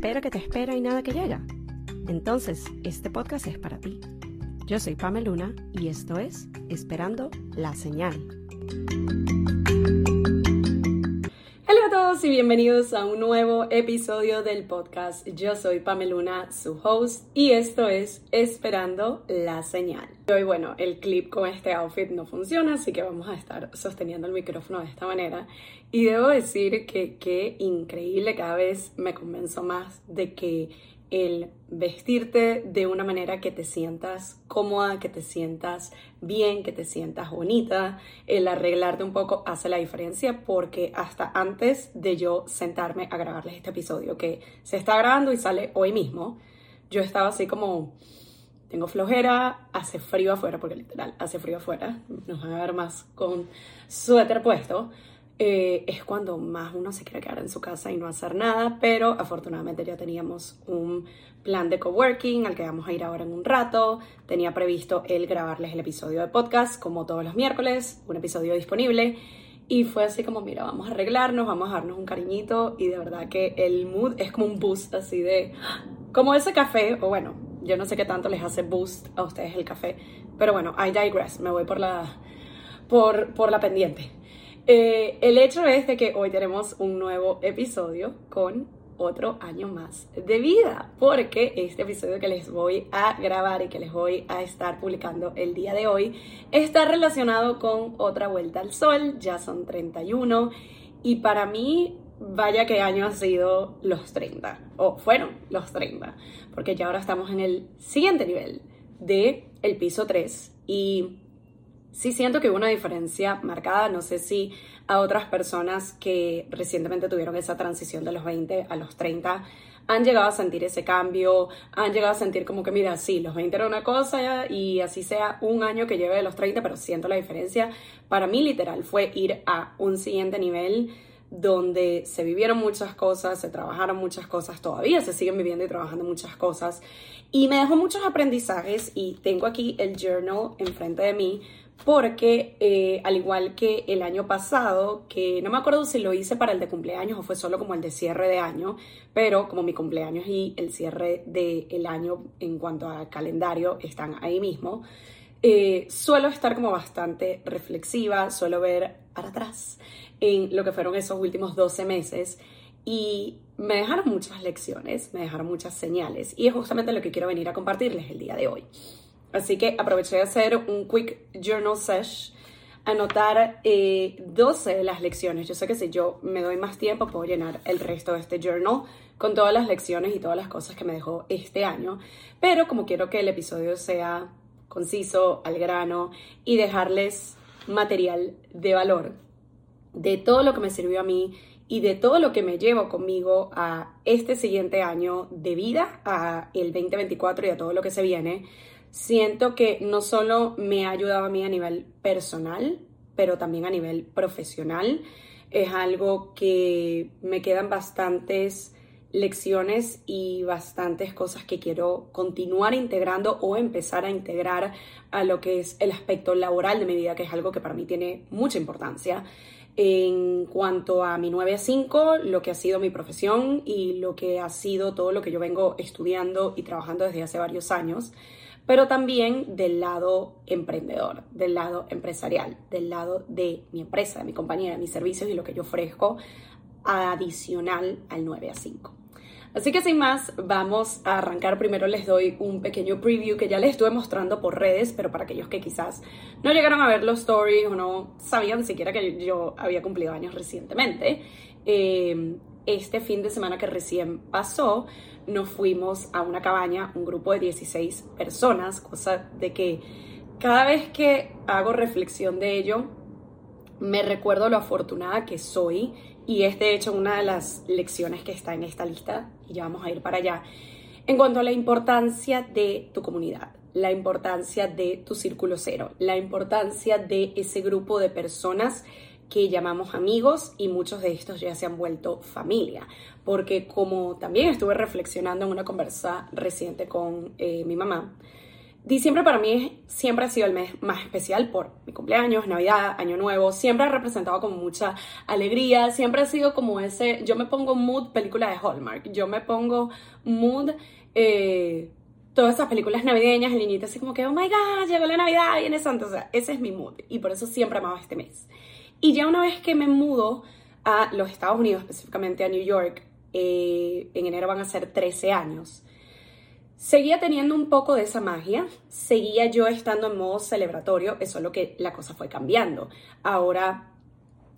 espera que te espera y nada que llega? Entonces, este podcast es para ti. Yo soy Pamela Luna y esto es Esperando la Señal. Hola a todos y bienvenidos a un nuevo episodio del podcast. Yo soy Pameluna, su host, y esto es Esperando la Señal. Hoy, bueno, el clip con este outfit no funciona, así que vamos a estar sosteniendo el micrófono de esta manera. Y debo decir que qué increíble, cada vez me convenzo más de que el vestirte de una manera que te sientas cómoda, que te sientas bien, que te sientas bonita, el arreglarte un poco hace la diferencia porque hasta antes de yo sentarme a grabarles este episodio que se está grabando y sale hoy mismo, yo estaba así como, tengo flojera, hace frío afuera, porque literal hace frío afuera, nos van a ver más con suéter puesto, eh, es cuando más uno se quiere quedar en su casa y no hacer nada, pero afortunadamente ya teníamos un plan de coworking al que vamos a ir ahora en un rato. Tenía previsto el grabarles el episodio de podcast como todos los miércoles, un episodio disponible. Y fue así como, mira, vamos a arreglarnos, vamos a darnos un cariñito y de verdad que el mood es como un boost así de, como ese café, o bueno, yo no sé qué tanto les hace boost a ustedes el café, pero bueno, I digress, me voy por la, por, por la pendiente. Eh, el hecho es de que hoy tenemos un nuevo episodio con otro año más de vida, porque este episodio que les voy a grabar y que les voy a estar publicando el día de hoy está relacionado con otra vuelta al sol, ya son 31 y para mí vaya que año ha sido los 30 o fueron los 30, porque ya ahora estamos en el siguiente nivel de el piso 3 y sí siento que hubo una diferencia marcada, no sé si a otras personas que recientemente tuvieron esa transición de los 20 a los 30 han llegado a sentir ese cambio, han llegado a sentir como que, mira, sí, los 20 era una cosa y así sea un año que lleve de los 30, pero siento la diferencia. Para mí, literal, fue ir a un siguiente nivel donde se vivieron muchas cosas, se trabajaron muchas cosas, todavía se siguen viviendo y trabajando muchas cosas. Y me dejó muchos aprendizajes y tengo aquí el journal enfrente de mí porque eh, al igual que el año pasado, que no me acuerdo si lo hice para el de cumpleaños o fue solo como el de cierre de año, pero como mi cumpleaños y el cierre del año en cuanto a calendario están ahí mismo, eh, suelo estar como bastante reflexiva, suelo ver para atrás en lo que fueron esos últimos 12 meses y me dejaron muchas lecciones, me dejaron muchas señales y es justamente lo que quiero venir a compartirles el día de hoy. Así que aproveché de hacer un quick journal sesh, anotar 12 eh, de las lecciones. Yo sé que si yo me doy más tiempo puedo llenar el resto de este journal con todas las lecciones y todas las cosas que me dejó este año. Pero como quiero que el episodio sea conciso, al grano y dejarles material de valor de todo lo que me sirvió a mí y de todo lo que me llevo conmigo a este siguiente año de vida, a el 2024 y a todo lo que se viene, siento que no solo me ha ayudado a mí a nivel personal, pero también a nivel profesional. Es algo que me quedan bastantes lecciones y bastantes cosas que quiero continuar integrando o empezar a integrar a lo que es el aspecto laboral de mi vida, que es algo que para mí tiene mucha importancia. En cuanto a mi 9 a 5, lo que ha sido mi profesión y lo que ha sido todo lo que yo vengo estudiando y trabajando desde hace varios años pero también del lado emprendedor, del lado empresarial, del lado de mi empresa, de mi compañía, de mis servicios y lo que yo ofrezco adicional al 9 a 5. Así que sin más, vamos a arrancar. Primero les doy un pequeño preview que ya les estuve mostrando por redes, pero para aquellos que quizás no llegaron a ver los stories o no sabían siquiera que yo había cumplido años recientemente. Eh, este fin de semana que recién pasó, nos fuimos a una cabaña, un grupo de 16 personas, cosa de que cada vez que hago reflexión de ello, me recuerdo lo afortunada que soy y es de hecho una de las lecciones que está en esta lista y ya vamos a ir para allá. En cuanto a la importancia de tu comunidad, la importancia de tu círculo cero, la importancia de ese grupo de personas que llamamos amigos y muchos de estos ya se han vuelto familia, porque como también estuve reflexionando en una conversa reciente con eh, mi mamá, Diciembre para mí siempre ha sido el mes más especial por mi cumpleaños, Navidad, Año Nuevo. Siempre ha representado como mucha alegría. Siempre ha sido como ese. Yo me pongo mood película de Hallmark. Yo me pongo mood. Eh, todas esas películas navideñas, el niñito así como que, oh my god, llegó la Navidad, viene Santo. O sea, ese es mi mood. Y por eso siempre amaba este mes. Y ya una vez que me mudo a los Estados Unidos, específicamente a New York, eh, en enero van a ser 13 años Seguía teniendo un poco de esa magia, seguía yo estando en modo celebratorio, eso es lo que la cosa fue cambiando. Ahora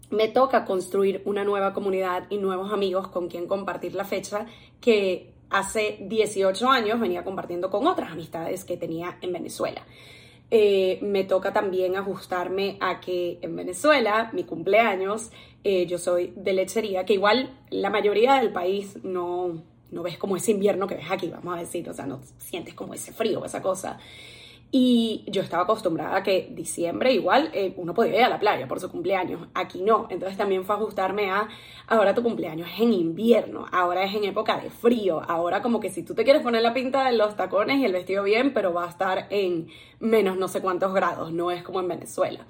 me toca construir una nueva comunidad y nuevos amigos con quien compartir la fecha que hace 18 años venía compartiendo con otras amistades que tenía en Venezuela. Eh, me toca también ajustarme a que en Venezuela, mi cumpleaños, eh, yo soy de lechería, que igual la mayoría del país no, no ves como ese invierno que ves aquí, vamos a decir, o sea, no sientes como ese frío, esa cosa. Y yo estaba acostumbrada a que diciembre igual eh, uno podía ir a la playa por su cumpleaños, aquí no, entonces también fue ajustarme a, ahora tu cumpleaños es en invierno, ahora es en época de frío, ahora como que si tú te quieres poner la pinta de los tacones y el vestido bien, pero va a estar en menos no sé cuántos grados, no es como en Venezuela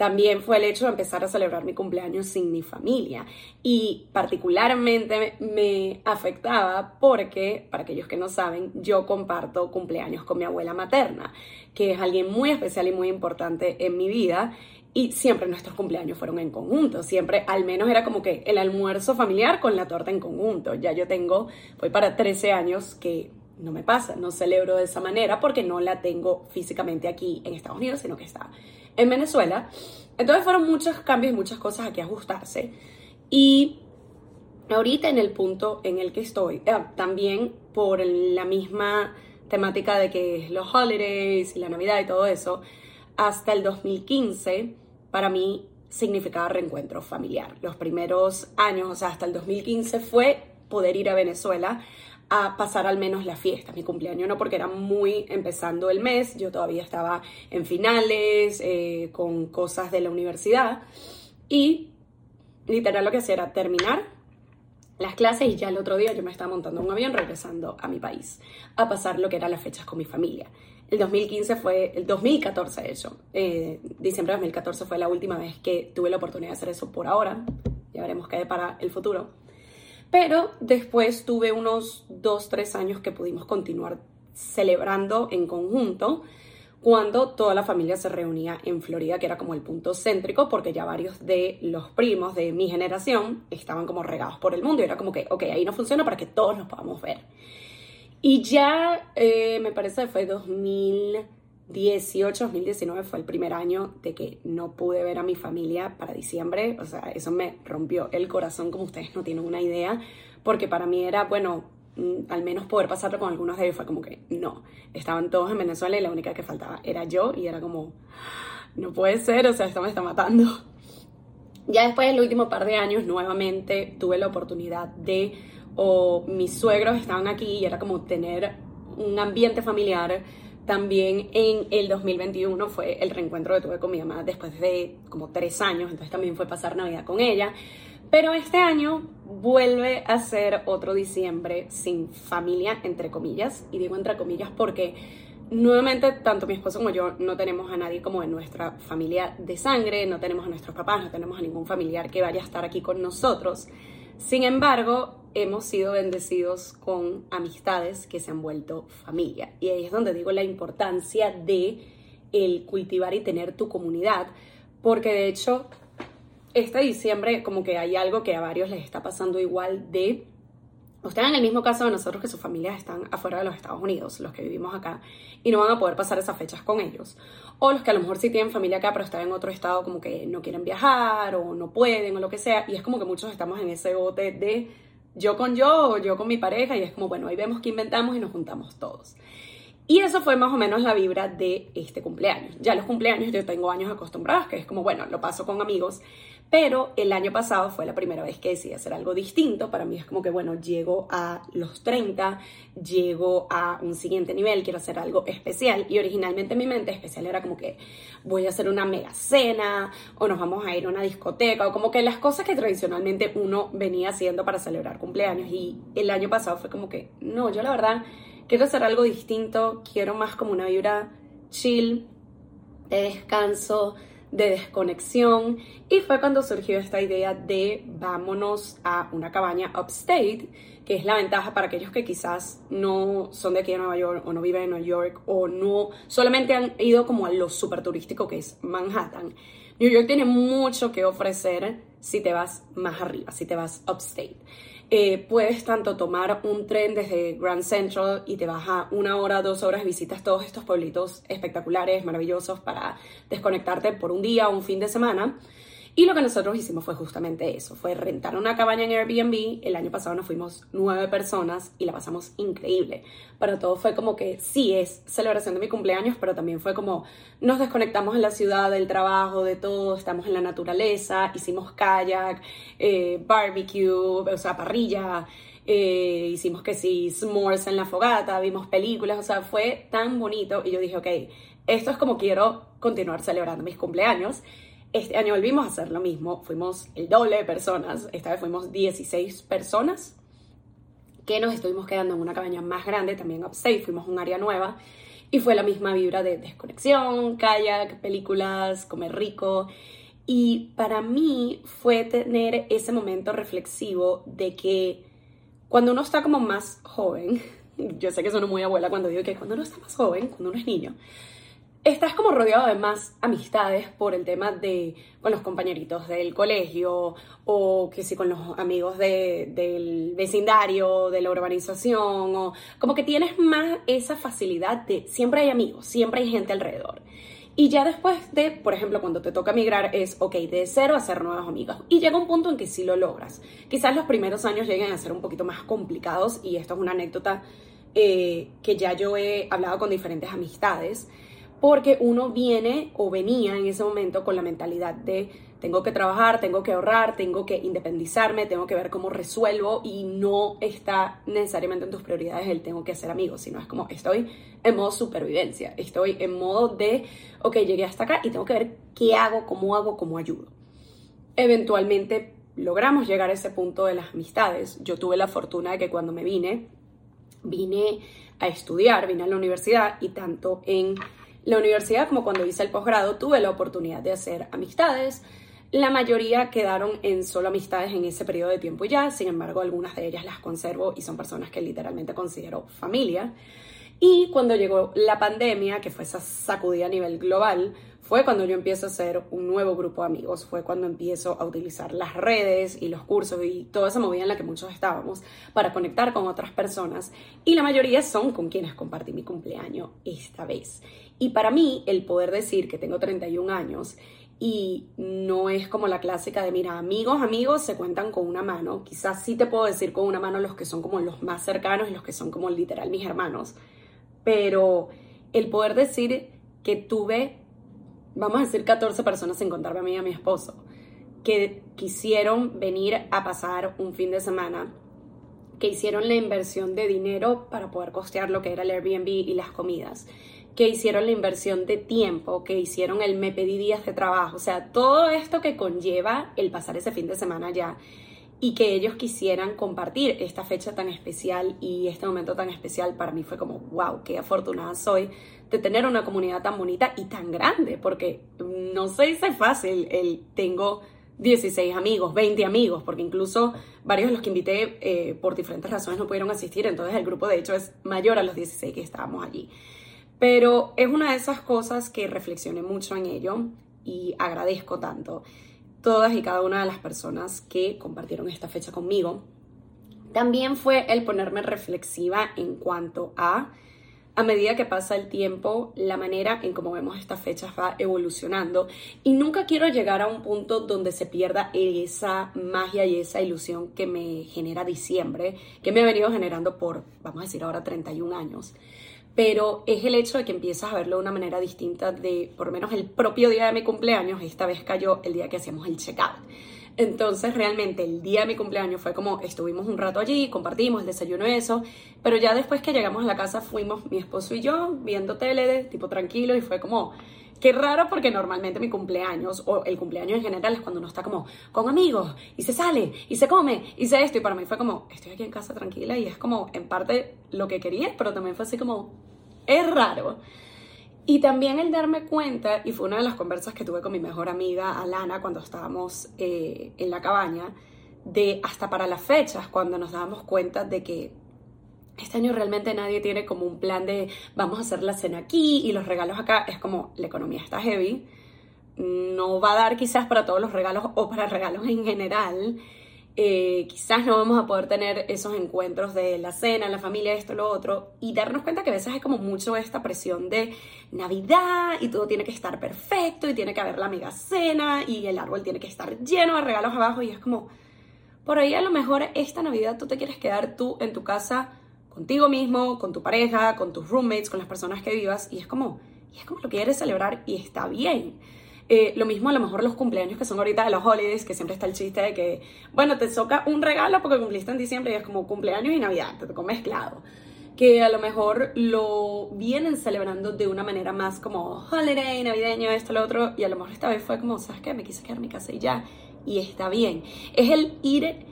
también fue el hecho de empezar a celebrar mi cumpleaños sin mi familia. Y particularmente me afectaba porque, para aquellos que no saben, yo comparto cumpleaños con mi abuela materna, que es alguien muy especial y muy importante en mi vida. Y siempre nuestros cumpleaños fueron en conjunto, siempre al menos era como que el almuerzo familiar con la torta en conjunto. Ya yo tengo, voy para 13 años que no me pasa, no celebro de esa manera porque no la tengo físicamente aquí en Estados Unidos, sino que está en Venezuela. Entonces fueron muchos cambios y muchas cosas a ajustarse. Y ahorita en el punto en el que estoy, eh, también por la misma temática de que los holidays y la Navidad y todo eso, hasta el 2015 para mí significaba reencuentro familiar. Los primeros años, o sea, hasta el 2015 fue poder ir a Venezuela a pasar al menos la fiesta, mi cumpleaños no, porque era muy empezando el mes, yo todavía estaba en finales, eh, con cosas de la universidad y literal lo que hacía era terminar las clases y ya el otro día yo me estaba montando un avión regresando a mi país a pasar lo que eran las fechas con mi familia. El 2015 fue, el 2014 de hecho, eh, diciembre de 2014 fue la última vez que tuve la oportunidad de hacer eso por ahora, ya veremos qué hay para el futuro. Pero después tuve unos dos, tres años que pudimos continuar celebrando en conjunto cuando toda la familia se reunía en Florida, que era como el punto céntrico, porque ya varios de los primos de mi generación estaban como regados por el mundo y era como que, ok, ahí no funciona para que todos nos podamos ver. Y ya eh, me parece que fue 2000 18, 2019 fue el primer año de que no pude ver a mi familia para diciembre. O sea, eso me rompió el corazón, como ustedes no tienen una idea, porque para mí era, bueno, mm, al menos poder pasarlo con algunos de ellos fue como que no. Estaban todos en Venezuela y la única que faltaba era yo y era como, no puede ser, o sea, esto me está matando. Ya después del último par de años, nuevamente tuve la oportunidad de, o mis suegros estaban aquí y era como tener un ambiente familiar también en el 2021 fue el reencuentro que tuve con mi mamá después de como tres años, entonces también fue pasar Navidad con ella. Pero este año vuelve a ser otro diciembre sin familia, entre comillas, y digo entre comillas porque nuevamente tanto mi esposo como yo no tenemos a nadie como en nuestra familia de sangre, no tenemos a nuestros papás, no tenemos a ningún familiar que vaya a estar aquí con nosotros. Sin embargo, hemos sido bendecidos con amistades que se han vuelto familia. Y ahí es donde digo la importancia de el cultivar y tener tu comunidad, porque de hecho este diciembre como que hay algo que a varios les está pasando igual de Ustedes en el mismo caso de nosotros que sus familias están afuera de los Estados Unidos, los que vivimos acá, y no van a poder pasar esas fechas con ellos. O los que a lo mejor sí tienen familia acá, pero están en otro estado como que no quieren viajar o no pueden o lo que sea. Y es como que muchos estamos en ese bote de yo con yo o yo con mi pareja y es como, bueno, ahí vemos qué inventamos y nos juntamos todos. Y eso fue más o menos la vibra de este cumpleaños. Ya los cumpleaños yo tengo años acostumbrados, que es como, bueno, lo paso con amigos, pero el año pasado fue la primera vez que decidí hacer algo distinto. Para mí es como que, bueno, llego a los 30, llego a un siguiente nivel, quiero hacer algo especial. Y originalmente en mi mente especial era como que voy a hacer una mega cena, o nos vamos a ir a una discoteca, o como que las cosas que tradicionalmente uno venía haciendo para celebrar cumpleaños. Y el año pasado fue como que, no, yo la verdad quiero hacer algo distinto, quiero más como una vibra chill, de descanso, de desconexión y fue cuando surgió esta idea de vámonos a una cabaña upstate, que es la ventaja para aquellos que quizás no son de aquí de Nueva York o no viven en Nueva York o no solamente han ido como a lo super turístico que es Manhattan. New York tiene mucho que ofrecer si te vas más arriba, si te vas upstate. Eh, puedes tanto tomar un tren desde Grand Central y te vas a una hora, dos horas, visitas todos estos pueblitos espectaculares, maravillosos para desconectarte por un día o un fin de semana y lo que nosotros hicimos fue justamente eso, fue rentar una cabaña en Airbnb. El año pasado nos fuimos nueve personas y la pasamos increíble. Para todo fue como que sí es celebración de mi cumpleaños, pero también fue como nos desconectamos en la ciudad, del trabajo, de todo, estamos en la naturaleza, hicimos kayak, eh, barbecue, o sea, parrilla. Eh, hicimos que sí, s'mores en la fogata, vimos películas, o sea, fue tan bonito y yo dije, ok, esto es como quiero continuar celebrando mis cumpleaños. Este año volvimos a hacer lo mismo, fuimos el doble de personas, esta vez fuimos 16 personas que nos estuvimos quedando en una cabaña más grande, también upstate, fuimos a un área nueva y fue la misma vibra de desconexión, kayak, películas, comer rico. Y para mí fue tener ese momento reflexivo de que cuando uno está como más joven, yo sé que soy muy abuela cuando digo que cuando uno está más joven, cuando uno es niño, estás como rodeado de más amistades por el tema de con los compañeritos del colegio o que sí con los amigos del vecindario, de la urbanización o como que tienes más esa facilidad de siempre hay amigos, siempre hay gente alrededor. Y ya después de, por ejemplo, cuando te toca migrar es, ok, de cero a hacer nuevos amigos. Y llega un punto en que sí lo logras. Quizás los primeros años lleguen a ser un poquito más complicados y esto es una anécdota eh, que ya yo he hablado con diferentes amistades porque uno viene o venía en ese momento con la mentalidad de tengo que trabajar, tengo que ahorrar, tengo que independizarme, tengo que ver cómo resuelvo y no está necesariamente en tus prioridades el tengo que hacer amigos, sino es como estoy en modo supervivencia, estoy en modo de, ok, llegué hasta acá y tengo que ver qué hago, cómo hago, cómo ayudo. Eventualmente logramos llegar a ese punto de las amistades. Yo tuve la fortuna de que cuando me vine, vine a estudiar, vine a la universidad y tanto en la universidad como cuando hice el posgrado tuve la oportunidad de hacer amistades. La mayoría quedaron en solo amistades en ese periodo de tiempo ya, sin embargo algunas de ellas las conservo y son personas que literalmente considero familia. Y cuando llegó la pandemia, que fue esa sacudida a nivel global, fue cuando yo empiezo a hacer un nuevo grupo de amigos, fue cuando empiezo a utilizar las redes y los cursos y toda esa movida en la que muchos estábamos para conectar con otras personas y la mayoría son con quienes compartí mi cumpleaños esta vez. Y para mí el poder decir que tengo 31 años y no es como la clásica de, mira, amigos, amigos se cuentan con una mano, quizás sí te puedo decir con una mano los que son como los más cercanos y los que son como literal mis hermanos, pero el poder decir que tuve, vamos a decir 14 personas sin contarme a mí y a mi esposo, que quisieron venir a pasar un fin de semana, que hicieron la inversión de dinero para poder costear lo que era el Airbnb y las comidas que hicieron la inversión de tiempo, que hicieron el me pedí días de trabajo, o sea, todo esto que conlleva el pasar ese fin de semana ya y que ellos quisieran compartir esta fecha tan especial y este momento tan especial para mí fue como, wow, qué afortunada soy de tener una comunidad tan bonita y tan grande, porque no se dice fácil el tengo 16 amigos, 20 amigos, porque incluso varios de los que invité eh, por diferentes razones no pudieron asistir, entonces el grupo de hecho es mayor a los 16 que estábamos allí. Pero es una de esas cosas que reflexioné mucho en ello y agradezco tanto todas y cada una de las personas que compartieron esta fecha conmigo. También fue el ponerme reflexiva en cuanto a, a medida que pasa el tiempo, la manera en cómo vemos estas fechas va evolucionando. Y nunca quiero llegar a un punto donde se pierda esa magia y esa ilusión que me genera diciembre, que me ha venido generando por, vamos a decir ahora, 31 años pero es el hecho de que empiezas a verlo de una manera distinta de, por lo menos el propio día de mi cumpleaños, esta vez cayó el día que hacíamos el checkout. Entonces realmente el día de mi cumpleaños fue como estuvimos un rato allí, compartimos el desayuno y eso, pero ya después que llegamos a la casa fuimos mi esposo y yo viendo tele, tipo tranquilo, y fue como Qué raro porque normalmente mi cumpleaños o el cumpleaños en general es cuando uno está como con amigos y se sale y se come y se esto y para mí fue como estoy aquí en casa tranquila y es como en parte lo que quería, pero también fue así como es raro. Y también el darme cuenta, y fue una de las conversas que tuve con mi mejor amiga Alana cuando estábamos eh, en la cabaña, de hasta para las fechas, cuando nos dábamos cuenta de que este año realmente nadie tiene como un plan de vamos a hacer la cena aquí y los regalos acá. Es como la economía está heavy. No va a dar quizás para todos los regalos o para regalos en general. Eh, quizás no vamos a poder tener esos encuentros de la cena, la familia, esto, lo otro, y darnos cuenta que a veces hay como mucho esta presión de Navidad y todo tiene que estar perfecto y tiene que haber la mega cena y el árbol tiene que estar lleno de regalos abajo y es como, por ahí a lo mejor esta Navidad tú te quieres quedar tú en tu casa contigo mismo, con tu pareja, con tus roommates, con las personas que vivas, y es como, y es como lo quieres celebrar y está bien. Eh, lo mismo a lo mejor los cumpleaños que son ahorita de los holidays, que siempre está el chiste de que, bueno, te toca un regalo porque cumpliste en diciembre y es como cumpleaños y Navidad, te tocó mezclado. Que a lo mejor lo vienen celebrando de una manera más como holiday, navideño, esto, lo otro, y a lo mejor esta vez fue como, ¿sabes qué? Me quise quedar en mi casa y ya, y está bien. Es el ir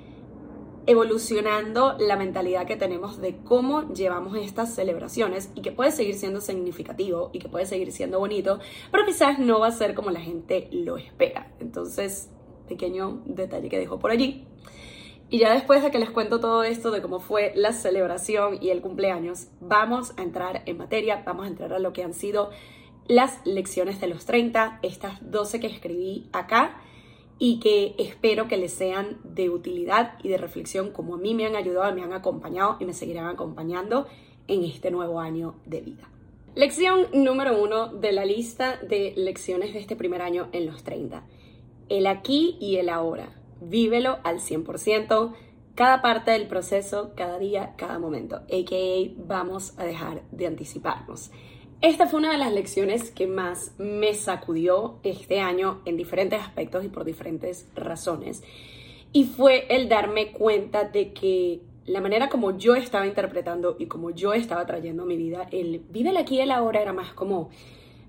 evolucionando la mentalidad que tenemos de cómo llevamos estas celebraciones y que puede seguir siendo significativo y que puede seguir siendo bonito, pero quizás no va a ser como la gente lo espera. Entonces, pequeño detalle que dejo por allí. Y ya después de que les cuento todo esto de cómo fue la celebración y el cumpleaños, vamos a entrar en materia, vamos a entrar a lo que han sido las lecciones de los 30, estas 12 que escribí acá y que espero que les sean de utilidad y de reflexión como a mí me han ayudado, me han acompañado y me seguirán acompañando en este nuevo año de vida. Lección número uno de la lista de lecciones de este primer año en los 30. El aquí y el ahora. Vívelo al 100%, cada parte del proceso, cada día, cada momento. AKA, vamos a dejar de anticiparnos. Esta fue una de las lecciones que más me sacudió este año en diferentes aspectos y por diferentes razones. Y fue el darme cuenta de que la manera como yo estaba interpretando y como yo estaba trayendo mi vida, el vive el aquí y el ahora era más como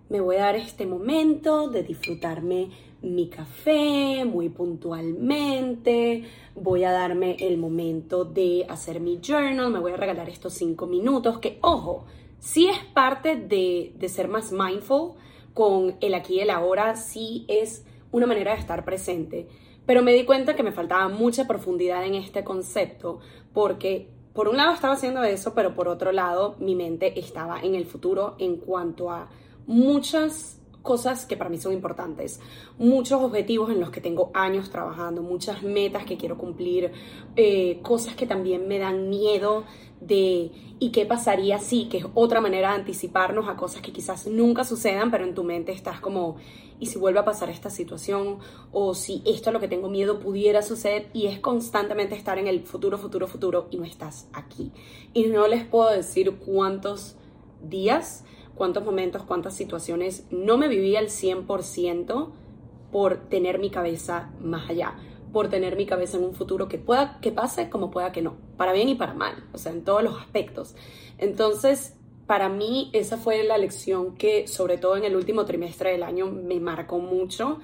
me voy a dar este momento de disfrutarme mi café muy puntualmente, voy a darme el momento de hacer mi journal, me voy a regalar estos cinco minutos que, ojo, sí es parte de, ser más mindful con el aquí y el ahora, sí es una manera de estar presente. Pero me di cuenta que me faltaba mucha profundidad en este concepto porque por un lado estaba haciendo eso, pero por otro lado mi mente estaba en el futuro en cuanto a muchas cosas que para mí son importantes, muchos objetivos en los que tengo años trabajando, muchas metas que quiero cumplir, eh, cosas que también me dan miedo de y qué pasaría si, que es otra manera de anticiparnos a cosas que quizás nunca sucedan, pero en tu mente estás como, ¿y si vuelve a pasar esta situación? O si esto es lo que tengo miedo pudiera suceder y es constantemente estar en el futuro, futuro, futuro y no estás aquí. Y no les puedo decir cuántos días, cuántos momentos, cuántas situaciones no me viví al 100% por tener mi cabeza más allá por tener mi cabeza en un futuro que pueda que pase como pueda que no, para bien y para mal, o sea, en todos los aspectos. Entonces, para mí esa fue la lección que sobre todo en el último trimestre del año me marcó mucho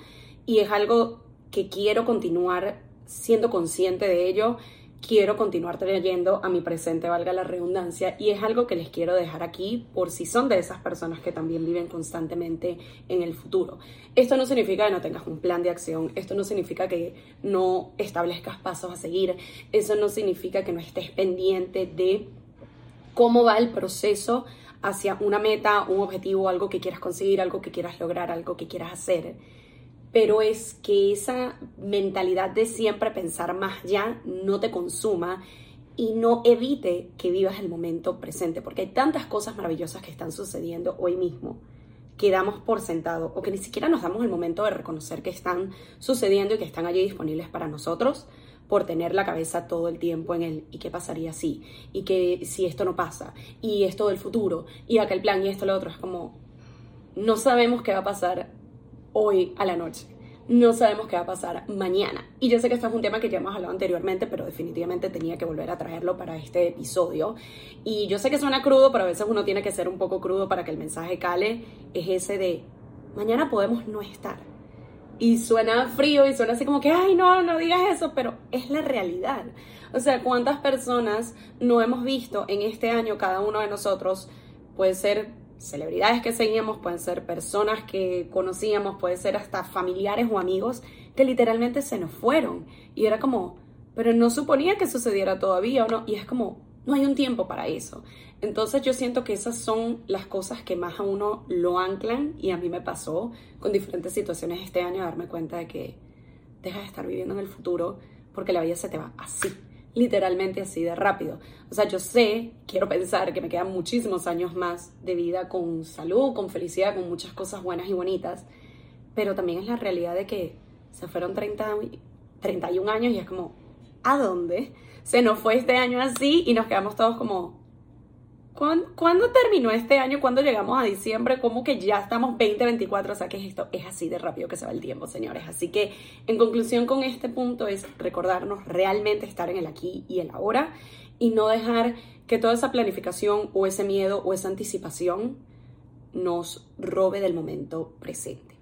y es algo que quiero continuar siendo consciente de ello quiero continuar trayendo a mi presente, valga la redundancia, y es algo que les quiero dejar aquí por si son de esas personas que también viven constantemente en el futuro. Esto no significa que no tengas un plan de acción, esto no significa que no establezcas pasos a seguir, eso no significa que no estés pendiente de cómo va el proceso hacia una meta, un objetivo, algo que quieras conseguir, algo que quieras lograr, algo que quieras hacer pero es que esa mentalidad de siempre pensar más ya no te consuma y no evite que vivas el momento presente, porque hay tantas cosas maravillosas que están sucediendo hoy mismo que damos por sentado o que ni siquiera nos damos el momento de reconocer que están sucediendo y que están allí disponibles para nosotros por tener la cabeza todo el tiempo en el y qué pasaría si y que si esto no pasa y esto del futuro y aquel plan y esto lo otro es como no sabemos qué va a pasar hoy a la noche. No sabemos qué va a pasar mañana. Y yo sé que este es un tema que ya hemos hablado anteriormente, pero definitivamente tenía que volver a traerlo para este episodio. Y yo sé que suena crudo, pero a veces uno tiene que ser un poco crudo para que el mensaje cale. Es ese de mañana podemos no estar. Y suena frío y suena así como que, ay, no, no digas eso, pero es la realidad. O sea, ¿cuántas personas no hemos visto en este año cada uno de nosotros? Puede ser celebridades que seguíamos, pueden ser personas que conocíamos, puede ser hasta familiares o amigos que literalmente se nos fueron. Y era como, pero no suponía que sucediera todavía o no. Y es como, no hay un tiempo para eso. Entonces yo siento que esas son las cosas que más a uno lo anclan y a mí me pasó con diferentes situaciones este año darme cuenta de que dejas de estar viviendo en el futuro porque la vida se te va así, literalmente así de rápido. O sea, yo sé, quiero pensar que me quedan muchísimos años más de vida con salud, con felicidad, con muchas cosas buenas y bonitas, pero también es la realidad de que se fueron 30, 31 años y es como, ¿a dónde? Se nos fue este año así y nos quedamos todos como, ¿Cuándo, terminó este año? ¿Cuándo llegamos a diciembre? ¿Cómo que ya estamos 2024? O sea, que esto? Es así de rápido que se va el tiempo, señores. Así que, en conclusión con este punto es recordarnos realmente estar en el aquí y el ahora y no dejar que toda esa planificación o ese miedo o esa anticipación nos robe del momento presente.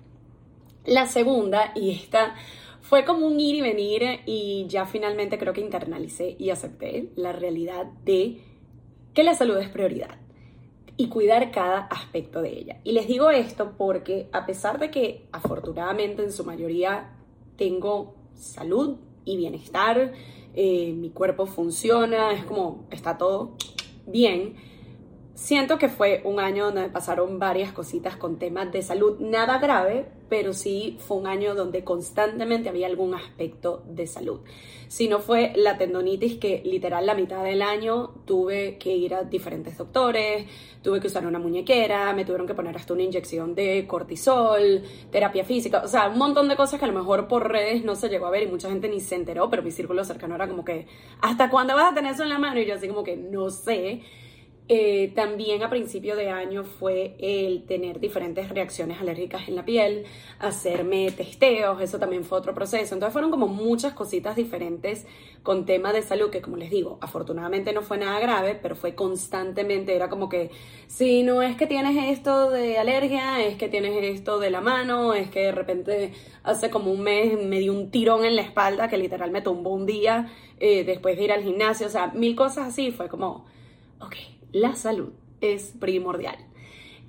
La segunda, y esta fue como un ir y venir y ya finalmente creo que internalicé y acepté la realidad de que la salud es prioridad y cuidar cada aspecto de ella. Y les digo esto porque a pesar de que afortunadamente en su mayoría tengo salud y bienestar, eh, mi cuerpo funciona, es como está todo bien, siento que fue un año donde pasaron varias cositas con temas de salud, nada grave, pero sí fue un año donde constantemente había algún aspecto de salud. Si no fue la tendonitis que literal la mitad del año tuve que ir a diferentes doctores, tuve que usar una muñequera, me tuvieron que poner hasta una inyección de cortisol, terapia física, o sea, un montón de cosas que a lo mejor por redes no se llegó a ver y mucha gente ni se enteró, pero mi círculo cercano era como que, ¿hasta cuándo vas a tener eso en la mano? Y yo así como que no sé. Eh, también a principio de año fue el tener diferentes reacciones alérgicas en la piel, hacerme testeos, eso también fue otro proceso. Entonces fueron como muchas cositas diferentes con temas de salud que como les digo, afortunadamente no fue nada grave, pero fue constantemente, era como que si no es que tienes esto de alergia, es que tienes esto de la mano, es que de repente hace como un mes me dio un tirón en la espalda que literal me tumbó un día eh, después de ir al gimnasio, o sea, mil cosas así, fue como, ok la salud es primordial.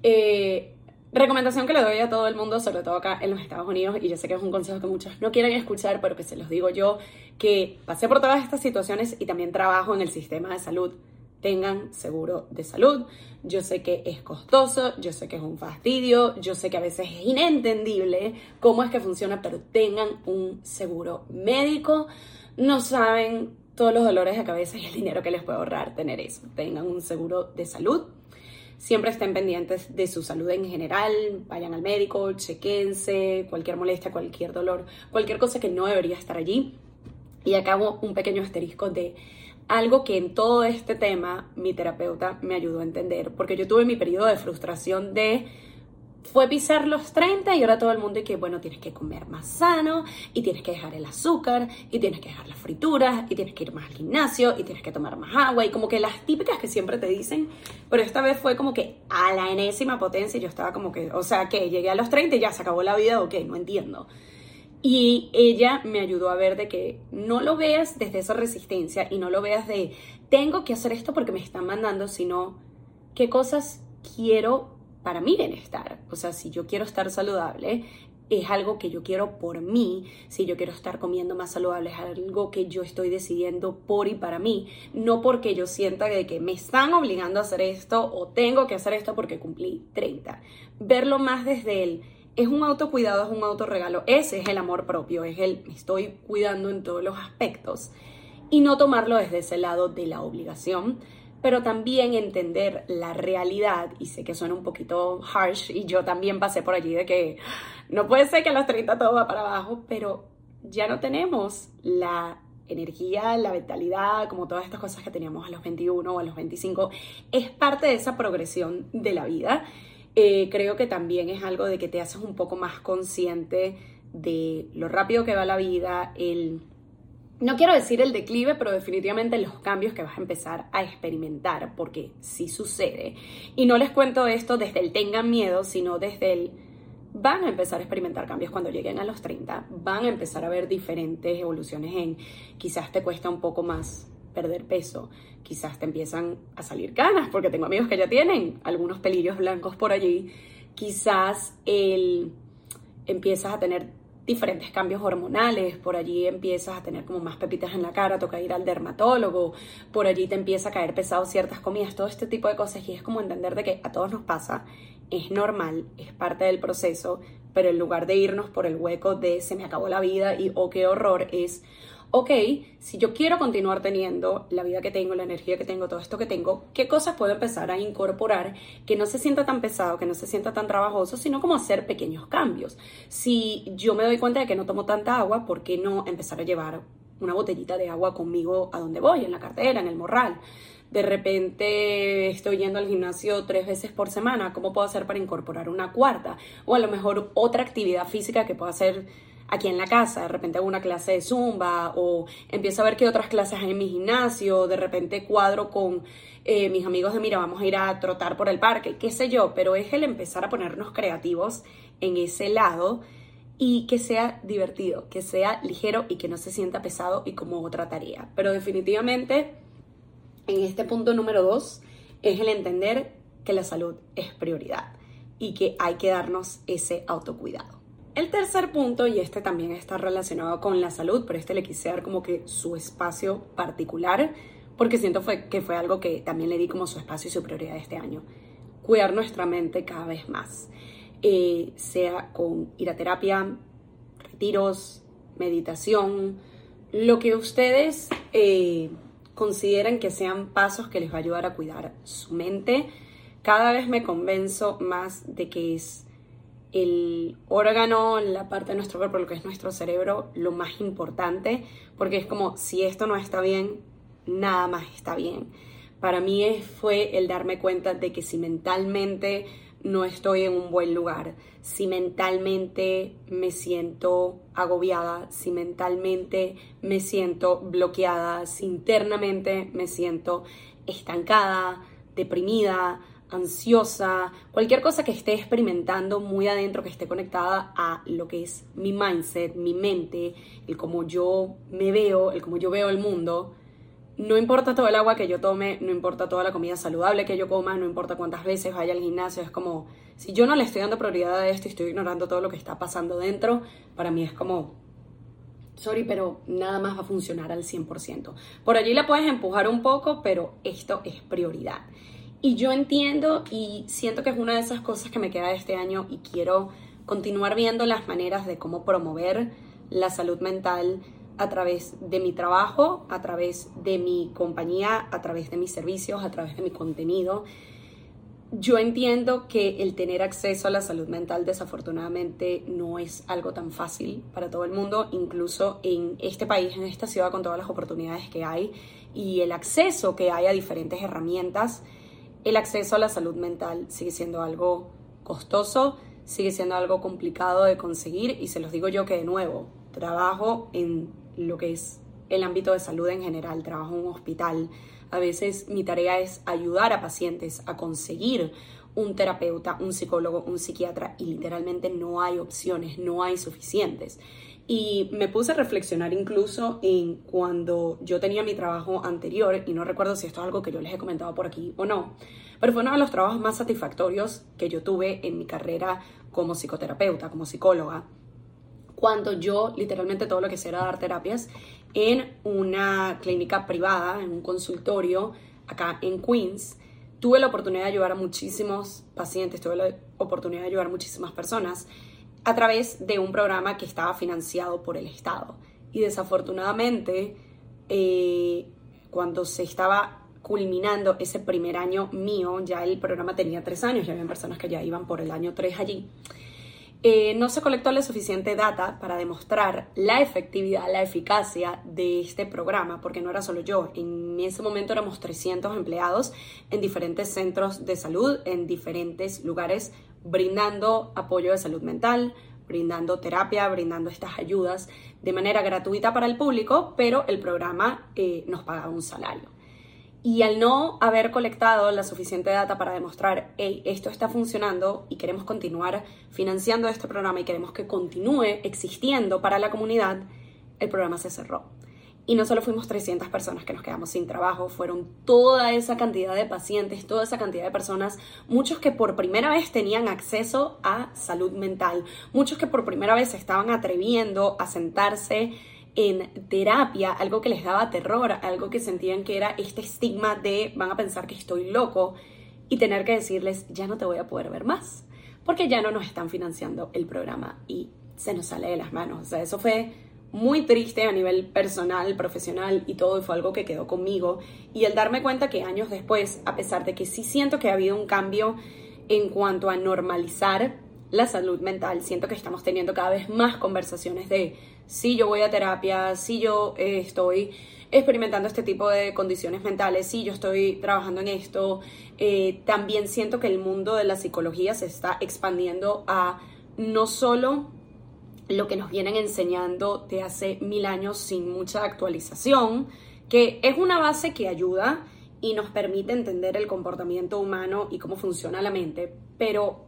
Eh, recomendación que le doy a todo el mundo, sobre todo acá en los Estados Unidos, y yo sé que es un consejo que muchos no quieren escuchar, pero que se los digo yo, que pasé por todas estas situaciones y también trabajo en el sistema de salud. Tengan seguro de salud. Yo sé que es costoso, yo sé que es un fastidio, yo sé que a veces es inentendible cómo es que funciona, pero tengan un seguro médico. No saben todos los dolores de cabeza y el dinero que les puede ahorrar tener eso. Tengan un seguro de salud. Siempre estén pendientes de su salud en general, vayan al médico, chequense, cualquier molestia, cualquier dolor, cualquier cosa que no debería estar allí. Y acabo un pequeño asterisco de algo que en todo este tema mi terapeuta me ayudó a entender, porque yo tuve mi periodo de frustración de fue pisar los 30 y ahora todo el mundo y que, bueno, tienes que comer más sano y tienes que dejar el azúcar y tienes que dejar las frituras y tienes que ir más al gimnasio y tienes que tomar más agua y como que las típicas que siempre te dicen, pero esta vez fue como que a la enésima potencia y yo estaba como que, o sea, que llegué a los 30 y ya se acabó la vida o qué, no entiendo. Y ella me ayudó a ver de que no lo veas desde esa resistencia y no lo veas de tengo que hacer esto porque me están mandando, sino qué cosas quiero para mi bienestar. O sea, si yo quiero estar saludable, es algo que yo quiero por mí, si yo quiero estar comiendo más saludable, es algo que yo estoy decidiendo por y para mí, no porque yo sienta que me están obligando a hacer esto o tengo que hacer esto porque cumplí 30. Verlo más desde el es un autocuidado, es un autorregalo, ese es el amor propio, es el me estoy cuidando en todos los aspectos. Y no tomarlo desde ese lado de la obligación, pero también entender la realidad, y sé que suena un poquito harsh, y yo también pasé por allí de que no puede ser que a los 30 todo va para abajo, pero ya no tenemos la energía, la vitalidad, como todas estas cosas que teníamos a los 21 o a los 25, es parte de esa progresión de la vida. Eh, creo que también es algo de que te haces un poco más consciente de lo rápido que va la vida, el no quiero decir el declive, pero definitivamente los cambios que vas a empezar a experimentar, porque sí sucede. Y no les cuento esto desde el tengan miedo, sino desde el van a empezar a experimentar cambios cuando lleguen a los 30, van a empezar a ver diferentes evoluciones en quizás te cuesta un poco más perder peso, quizás te empiezan a salir canas, porque tengo amigos que ya tienen algunos pelillos blancos por allí, quizás el, empiezas a tener diferentes cambios hormonales, por allí empiezas a tener como más pepitas en la cara, toca ir al dermatólogo, por allí te empieza a caer pesado ciertas comidas, todo este tipo de cosas y es como entender de que a todos nos pasa, es normal, es parte del proceso, pero en lugar de irnos por el hueco de se me acabó la vida y oh qué horror es ok, si yo quiero continuar teniendo la vida que tengo, la energía que tengo, todo esto que tengo, ¿qué cosas puedo empezar a incorporar que no se sienta tan pesado, que no se sienta tan trabajoso, sino como hacer pequeños cambios? Si yo me doy cuenta de que no tomo tanta agua, ¿por qué no empezar a llevar una botellita de agua conmigo a donde voy, en la cartera, en el morral? de repente estoy yendo al gimnasio tres veces por semana, ¿cómo puedo hacer para incorporar una cuarta? O a lo mejor otra actividad física que pueda hacer aquí en la casa, de repente hago una clase de zumba o empiezo a ver qué otras clases hay en mi gimnasio, de repente cuadro con eh, mis amigos de mira, vamos a ir a trotar por el parque, qué sé yo, pero es el empezar a ponernos creativos en ese lado y que sea divertido, que sea ligero y que no se sienta pesado y como otra tarea. Pero definitivamente en este punto número dos es el entender que la salud es prioridad y que hay que darnos ese autocuidado. El tercer punto, y este también está relacionado con la salud, pero este le quise dar como que su espacio particular, porque siento fue, que fue algo que también le di como su espacio y su prioridad este año. Cuidar nuestra mente cada vez más, eh, sea con ir a terapia, retiros, meditación, lo que ustedes eh, consideren que sean pasos que les va a ayudar a cuidar su mente. Cada vez me convenzo más de que es el órgano, la parte de nuestro cuerpo, lo que es nuestro cerebro, lo más importante, porque es como si esto no está bien, nada más está bien. Para mí fue el darme cuenta de que si mentalmente no estoy en un buen lugar, si mentalmente me siento agobiada, si mentalmente me siento bloqueada, si internamente me siento estancada, deprimida, ansiosa, cualquier cosa que esté experimentando muy adentro, que esté conectada a lo que es mi mindset, mi mente, el cómo yo me veo, el cómo yo veo el mundo. No importa todo el agua que yo tome, no importa toda la comida saludable que yo coma, no importa cuántas veces vaya al gimnasio, es como, si yo no le estoy dando prioridad a esto y estoy ignorando todo lo que está pasando dentro, para mí es como, sorry, pero nada más va a funcionar al 100%. Por allí la puedes empujar un poco, pero esto es prioridad. Y yo entiendo y siento que es una de esas cosas que me queda de este año y quiero continuar viendo las maneras de cómo promover la salud mental a través de mi trabajo, a través de mi compañía, a través de mis servicios, a través de mi contenido. Yo entiendo que el tener acceso a la salud mental desafortunadamente no es algo tan fácil para todo el mundo, incluso en este país, en esta ciudad, con todas las oportunidades que hay y el acceso que hay a diferentes herramientas el acceso a la salud mental sigue siendo algo costoso, sigue siendo algo complicado de conseguir y se los digo yo que de nuevo, trabajo en lo que es el ámbito de salud en general, trabajo en un hospital. A veces mi tarea es ayudar a pacientes a conseguir un terapeuta, un psicólogo, un psiquiatra y literalmente no hay opciones, no hay suficientes. Y me puse a reflexionar incluso en cuando yo tenía mi trabajo anterior, y no recuerdo si esto es algo que yo les he comentado por aquí o no, pero fue uno de los trabajos más satisfactorios que yo tuve en mi carrera como psicoterapeuta, como psicóloga, cuando yo literalmente todo lo que hacía era dar terapias en una clínica privada, en un consultorio acá en Queens. Tuve la oportunidad de ayudar a muchísimos pacientes, tuve la oportunidad de ayudar a muchísimas personas a través de un programa que estaba financiado por el Estado. Y desafortunadamente, eh, cuando se estaba culminando ese primer año mío, ya el programa tenía tres años, ya había personas que ya iban por el año tres allí, eh, no se colectó la suficiente data para demostrar la efectividad, la eficacia de este programa, porque no era solo yo. En ese momento éramos 300 empleados en diferentes centros de salud, en diferentes lugares brindando apoyo de salud mental, brindando terapia, brindando estas ayudas de manera gratuita para el público, pero el programa eh, nos pagaba un salario. Y al no haber colectado la suficiente data para demostrar, hey, esto está funcionando y queremos continuar financiando este programa y queremos que continúe existiendo para la comunidad, el programa se cerró. Y no solo fuimos 300 personas que nos quedamos sin trabajo, fueron toda esa cantidad de pacientes, toda esa cantidad de personas, muchos que por primera vez tenían acceso a salud mental, muchos que por primera vez estaban atreviendo a sentarse en terapia, algo que les daba terror, algo que sentían que era este estigma de van a pensar que estoy loco y tener que decirles ya no te voy a poder ver más, porque ya no nos están financiando el programa y se nos sale de las manos. O sea, eso fue muy triste a nivel personal, profesional y todo, fue algo que quedó conmigo. Y el darme cuenta que años después, a pesar de que sí siento que ha habido un cambio en cuanto a normalizar la salud mental, siento que estamos teniendo cada vez más conversaciones de si yo voy a terapia, si yo eh, estoy experimentando este tipo de condiciones mentales, si yo estoy trabajando en esto. Eh, también siento que el mundo de la psicología se está expandiendo a no solo lo que nos vienen enseñando de hace mil años sin mucha actualización, que es una base que ayuda y nos permite entender el comportamiento humano y cómo funciona la mente, pero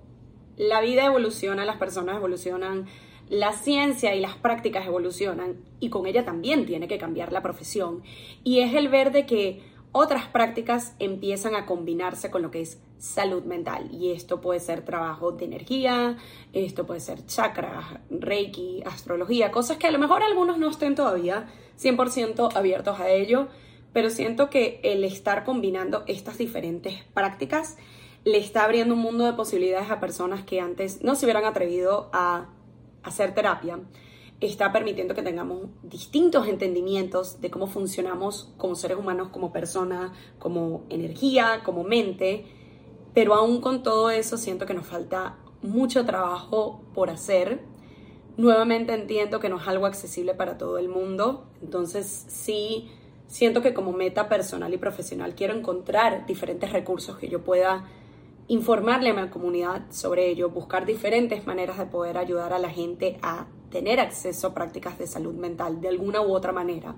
la vida evoluciona, las personas evolucionan, la ciencia y las prácticas evolucionan y con ella también tiene que cambiar la profesión. Y es el ver de que otras prácticas empiezan a combinarse con lo que es salud mental. Y esto puede ser trabajo de energía, esto puede ser chakras, reiki, astrología, cosas que a lo mejor algunos no estén todavía 100% abiertos a ello, pero siento que el estar combinando estas diferentes prácticas le está abriendo un mundo de posibilidades a personas que antes no se hubieran atrevido a hacer terapia está permitiendo que tengamos distintos entendimientos de cómo funcionamos como seres humanos, como persona, como energía, como mente, pero aún con todo eso siento que nos falta mucho trabajo por hacer. Nuevamente entiendo que no es algo accesible para todo el mundo, entonces sí siento que como meta personal y profesional quiero encontrar diferentes recursos que yo pueda informarle a mi comunidad sobre ello, buscar diferentes maneras de poder ayudar a la gente a tener acceso a prácticas de salud mental de alguna u otra manera.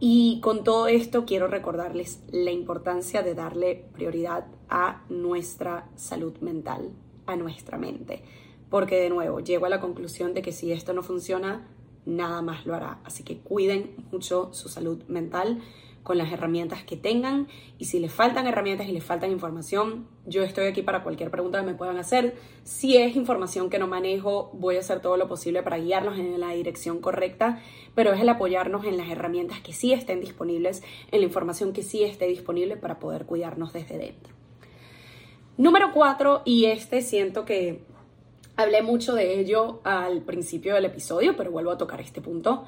Y con todo esto quiero recordarles la importancia de darle prioridad a nuestra salud mental, a nuestra mente. Porque de nuevo, llego a la conclusión de que si esto no funciona, nada más lo hará. Así que cuiden mucho su salud mental con las herramientas que tengan y si les faltan herramientas y les faltan información, yo estoy aquí para cualquier pregunta que me puedan hacer. Si es información que no manejo, voy a hacer todo lo posible para guiarlos en la dirección correcta, pero es el apoyarnos en las herramientas que sí estén disponibles, en la información que sí esté disponible para poder cuidarnos desde dentro. Número cuatro, y este siento que hablé mucho de ello al principio del episodio, pero vuelvo a tocar este punto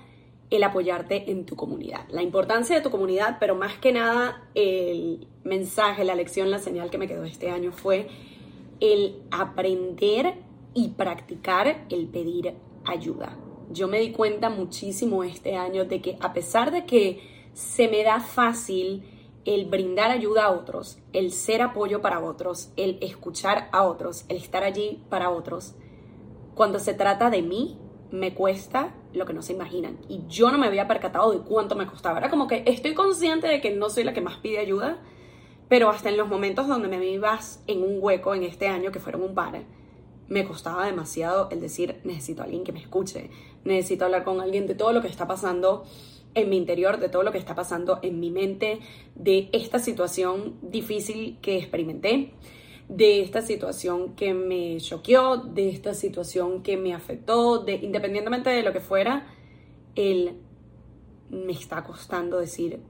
el apoyarte en tu comunidad. La importancia de tu comunidad, pero más que nada el mensaje, la lección, la señal que me quedó este año fue el aprender y practicar el pedir ayuda. Yo me di cuenta muchísimo este año de que a pesar de que se me da fácil el brindar ayuda a otros, el ser apoyo para otros, el escuchar a otros, el estar allí para otros, cuando se trata de mí, me cuesta lo que no se imaginan. Y yo no me había percatado de cuánto me costaba. Era como que estoy consciente de que no soy la que más pide ayuda, pero hasta en los momentos donde me vivas en un hueco en este año, que fueron un par, me costaba demasiado el decir, necesito a alguien que me escuche, necesito hablar con alguien de todo lo que está pasando en mi interior, de todo lo que está pasando en mi mente, de esta situación difícil que experimenté de esta situación que me choqueó, de esta situación que me afectó, de, independientemente de lo que fuera, él me está costando decir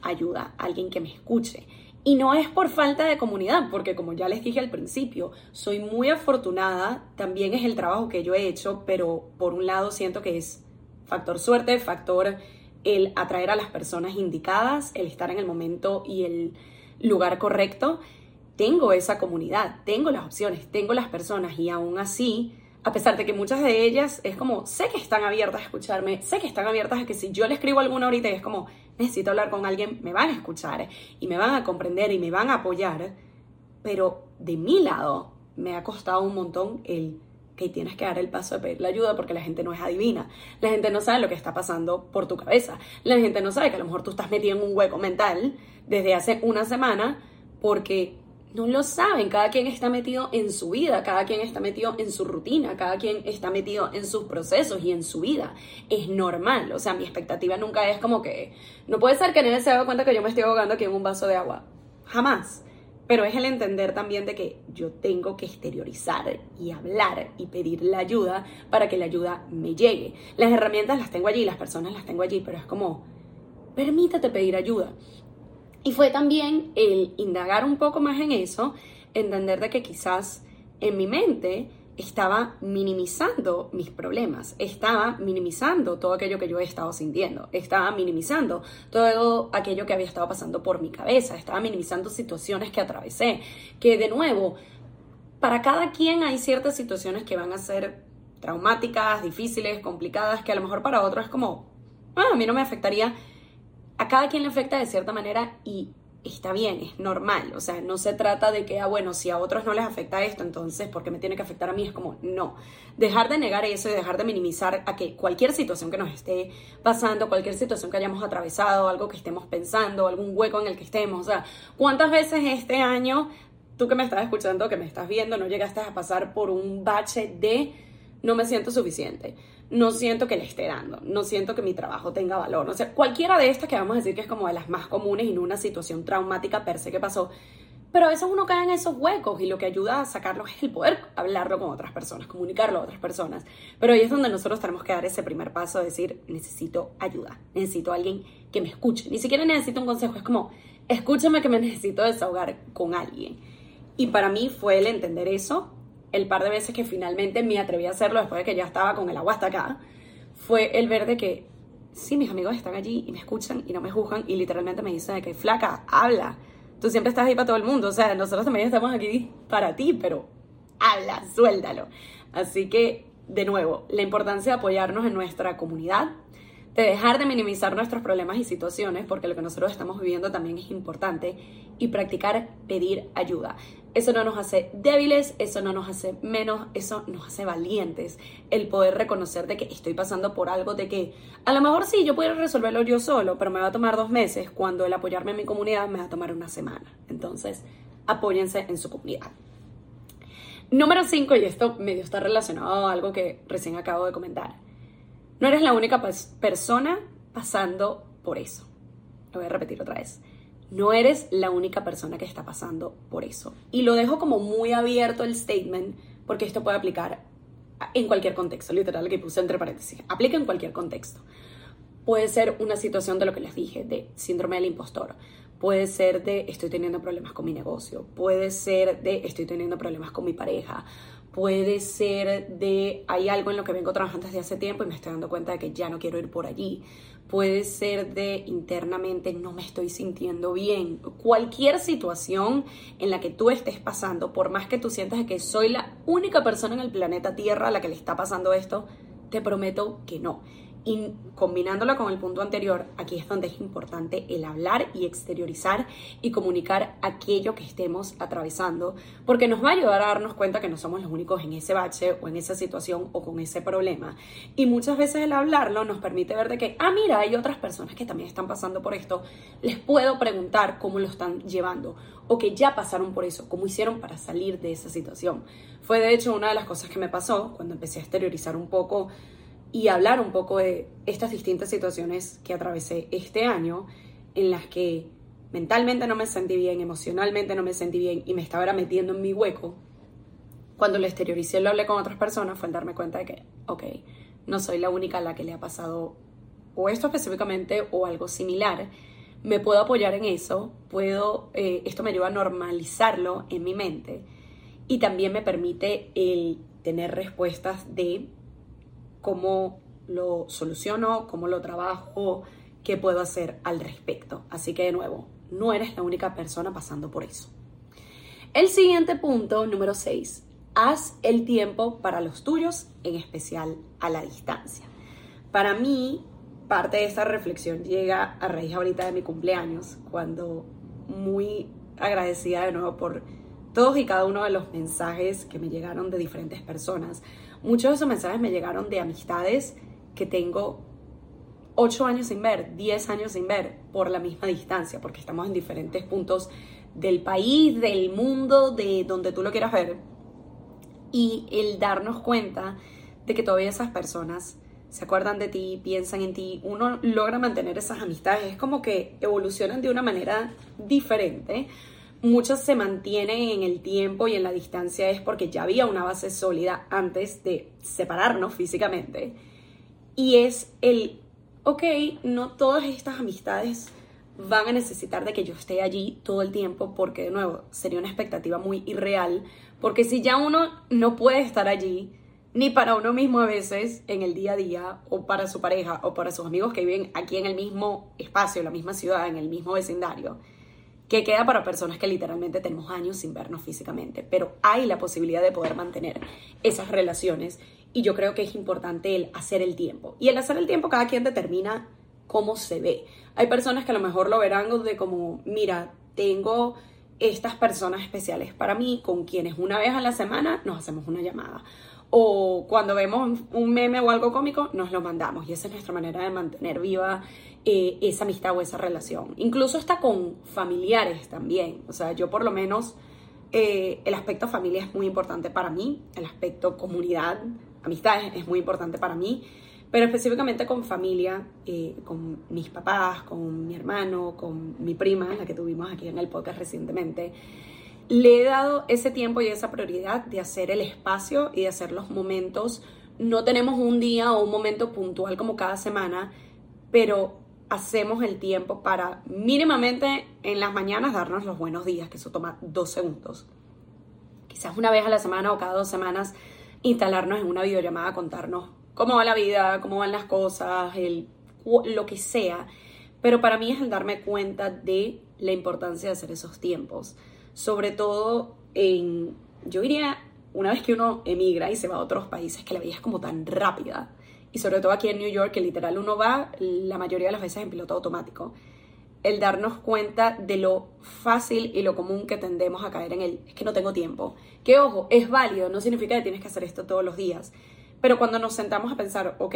ayuda, alguien que me escuche. Y no es por falta de comunidad, porque como ya les dije al principio, soy muy afortunada, también es el trabajo que yo he hecho, pero por un lado siento que es factor suerte, factor el atraer a las personas indicadas, el estar en el momento y el lugar correcto tengo esa comunidad, tengo las opciones, tengo las personas y aún así, a pesar de que muchas de ellas es como, sé que están abiertas a escucharme, sé que están abiertas a que si yo le escribo alguna ahorita y es como, necesito hablar con alguien, me van a escuchar y me van a comprender y me van a apoyar, pero de mi lado me ha costado un montón el que tienes que dar el paso de pedir la ayuda porque la gente no es adivina. La gente no sabe lo que está pasando por tu cabeza. La gente no sabe que a lo mejor tú estás metido en un hueco mental desde hace una semana porque no lo saben. Cada quien está metido en su vida, cada quien está metido en su rutina, cada quien está metido en sus procesos y en su vida. Es normal. O sea, mi expectativa nunca es como que no puede ser que nadie se dé cuenta que yo me estoy ahogando aquí en un vaso de agua. Jamás. Pero es el entender también de que yo tengo que exteriorizar y hablar y pedir la ayuda para que la ayuda me llegue. Las herramientas las tengo allí, las personas las tengo allí, pero es como, permítete pedir ayuda. Y fue también el indagar un poco más en eso, entender de que quizás en mi mente estaba minimizando mis problemas, estaba minimizando todo aquello que yo he estado sintiendo, estaba minimizando todo aquello que había estado pasando por mi cabeza, estaba minimizando situaciones que atravesé, que de nuevo, para cada quien hay ciertas situaciones que van a ser traumáticas, difíciles, complicadas, que a lo mejor para otros es como, ah, a mí no me afectaría a cada quien le afecta de cierta manera y está bien, es normal. O sea, no se trata de que, ah, bueno, si a otros no les afecta esto, entonces, ¿por qué me tiene que afectar a mí? Es como, no. Dejar de negar eso y dejar de minimizar a que cualquier situación que nos esté pasando, cualquier situación que hayamos atravesado, algo que estemos pensando, algún hueco en el que estemos. O sea, ¿cuántas veces este año, tú que me estás escuchando, que me estás viendo, no llegaste a pasar por un bache de no me siento suficiente? No siento que le esté dando, no siento que mi trabajo tenga valor. O sea, cualquiera de estas que vamos a decir que es como de las más comunes y no una situación traumática per se que pasó. Pero a veces uno cae en esos huecos y lo que ayuda a sacarlos es el poder hablarlo con otras personas, comunicarlo a otras personas. Pero ahí es donde nosotros tenemos que dar ese primer paso de decir, necesito ayuda, necesito a alguien que me escuche. Ni siquiera necesito un consejo, es como, escúchame que me necesito desahogar con alguien. Y para mí fue el entender eso, el par de veces que finalmente me atreví a hacerlo después de que ya estaba con el agua hasta acá, fue el ver de que sí, mis amigos están allí y me escuchan y no me juzgan y literalmente me dicen de que flaca, habla. Tú siempre estás ahí para todo el mundo, o sea, nosotros también estamos aquí para ti, pero habla, suéltalo. Así que, de nuevo, la importancia de apoyarnos en nuestra comunidad, de dejar de minimizar nuestros problemas y situaciones, porque lo que nosotros estamos viviendo también es importante, y practicar pedir ayuda. Eso no nos hace débiles, eso no nos hace menos, eso nos hace valientes. El poder reconocer de que estoy pasando por algo, de que a lo mejor sí, yo puedo resolverlo yo solo, pero me va a tomar dos meses, cuando el apoyarme en mi comunidad me va a tomar una semana. Entonces, apóyense en su comunidad. Número 5, y esto medio está relacionado a algo que recién acabo de comentar. No eres la única persona pasando por eso. Lo voy a repetir otra vez no eres la única persona que está pasando por eso. Y lo dejo como muy abierto el statement porque esto puede aplicar en cualquier contexto, literal que puse entre paréntesis, aplica en cualquier contexto. Puede ser una situación de lo que les dije, de síndrome del impostor. Puede ser de estoy teniendo problemas con mi negocio. Puede ser de estoy teniendo problemas con mi pareja. Puede ser de hay algo en lo que vengo trabajando desde hace tiempo y me estoy dando cuenta de que ya no quiero ir por allí puede ser de internamente no me estoy sintiendo bien. Cualquier situación en la que tú estés pasando, por más que tú sientas que soy la única persona en el planeta Tierra a la que le está pasando esto, te prometo que no. Y combinándolo con el punto anterior, aquí es donde es importante el hablar y exteriorizar y comunicar aquello que estemos atravesando, porque nos va a ayudar a darnos cuenta que no somos los únicos en ese bache o en esa situación o con ese problema. Y muchas veces el hablarlo nos permite ver de que, ah, mira, hay otras personas que también están pasando por esto, les puedo preguntar cómo lo están llevando o que ya pasaron por eso, cómo hicieron para salir de esa situación. Fue de hecho una de las cosas que me pasó cuando empecé a exteriorizar un poco y hablar un poco de estas distintas situaciones que atravesé este año en las que mentalmente no me sentí bien, emocionalmente no me sentí bien y me estaba metiendo en mi hueco. Cuando lo exterioricé lo hablé con otras personas fue en darme cuenta de que, ok, no soy la única a la que le ha pasado o esto específicamente o algo similar. Me puedo apoyar en eso, puedo, eh, esto me ayuda a normalizarlo en mi mente y también me permite el tener respuestas de cómo lo soluciono, cómo lo trabajo, qué puedo hacer al respecto. Así que de nuevo, no eres la única persona pasando por eso. El siguiente punto, número 6, haz el tiempo para los tuyos, en especial a la distancia. Para mí, parte de esta reflexión llega a raíz ahorita de mi cumpleaños, cuando muy agradecida de nuevo por todos y cada uno de los mensajes que me llegaron de diferentes personas, Muchos de esos mensajes me llegaron de amistades que tengo 8 años sin ver, 10 años sin ver, por la misma distancia, porque estamos en diferentes puntos del país, del mundo, de donde tú lo quieras ver. Y el darnos cuenta de que todavía esas personas se acuerdan de ti, piensan en ti, uno logra mantener esas amistades, es como que evolucionan de una manera diferente. Muchas se mantienen en el tiempo y en la distancia es porque ya había una base sólida antes de separarnos físicamente. Y es el, ok, no todas estas amistades van a necesitar de que yo esté allí todo el tiempo porque de nuevo sería una expectativa muy irreal, porque si ya uno no puede estar allí, ni para uno mismo a veces en el día a día, o para su pareja, o para sus amigos que viven aquí en el mismo espacio, en la misma ciudad, en el mismo vecindario, que queda para personas que literalmente tenemos años sin vernos físicamente, pero hay la posibilidad de poder mantener esas relaciones y yo creo que es importante el hacer el tiempo. Y el hacer el tiempo cada quien determina cómo se ve. Hay personas que a lo mejor lo verán de como, mira, tengo estas personas especiales para mí con quienes una vez a la semana nos hacemos una llamada o cuando vemos un meme o algo cómico, nos lo mandamos. Y esa es nuestra manera de mantener viva eh, esa amistad o esa relación. Incluso está con familiares también. O sea, yo por lo menos eh, el aspecto familia es muy importante para mí, el aspecto comunidad, amistad es, muy importante para mí, pero específicamente con familia, eh, con mis papás, con mi hermano, con mi prima, la que tuvimos aquí en el podcast recientemente le he dado ese tiempo y esa prioridad de hacer el espacio y de hacer los momentos. No tenemos un día o un momento puntual como cada semana, pero hacemos el tiempo para mínimamente en las mañanas darnos los buenos días, que eso toma dos segundos. Quizás una vez a la semana o cada dos semanas instalarnos en una videollamada, contarnos cómo va la vida, cómo van las cosas, lo que sea. Pero para mí es el darme cuenta de la importancia de hacer esos tiempos sobre todo en, yo diría, una vez que uno emigra y se va a otros países, que la vida es como tan rápida. Y sobre todo aquí en New York, que literal uno va la mayoría de las veces en piloto automático. El darnos cuenta de lo fácil y lo común que tendemos a caer en él. Es que no tengo tiempo. Que ojo, es válido, no significa que tienes que hacer esto todos los días. Pero cuando nos sentamos a pensar, ok,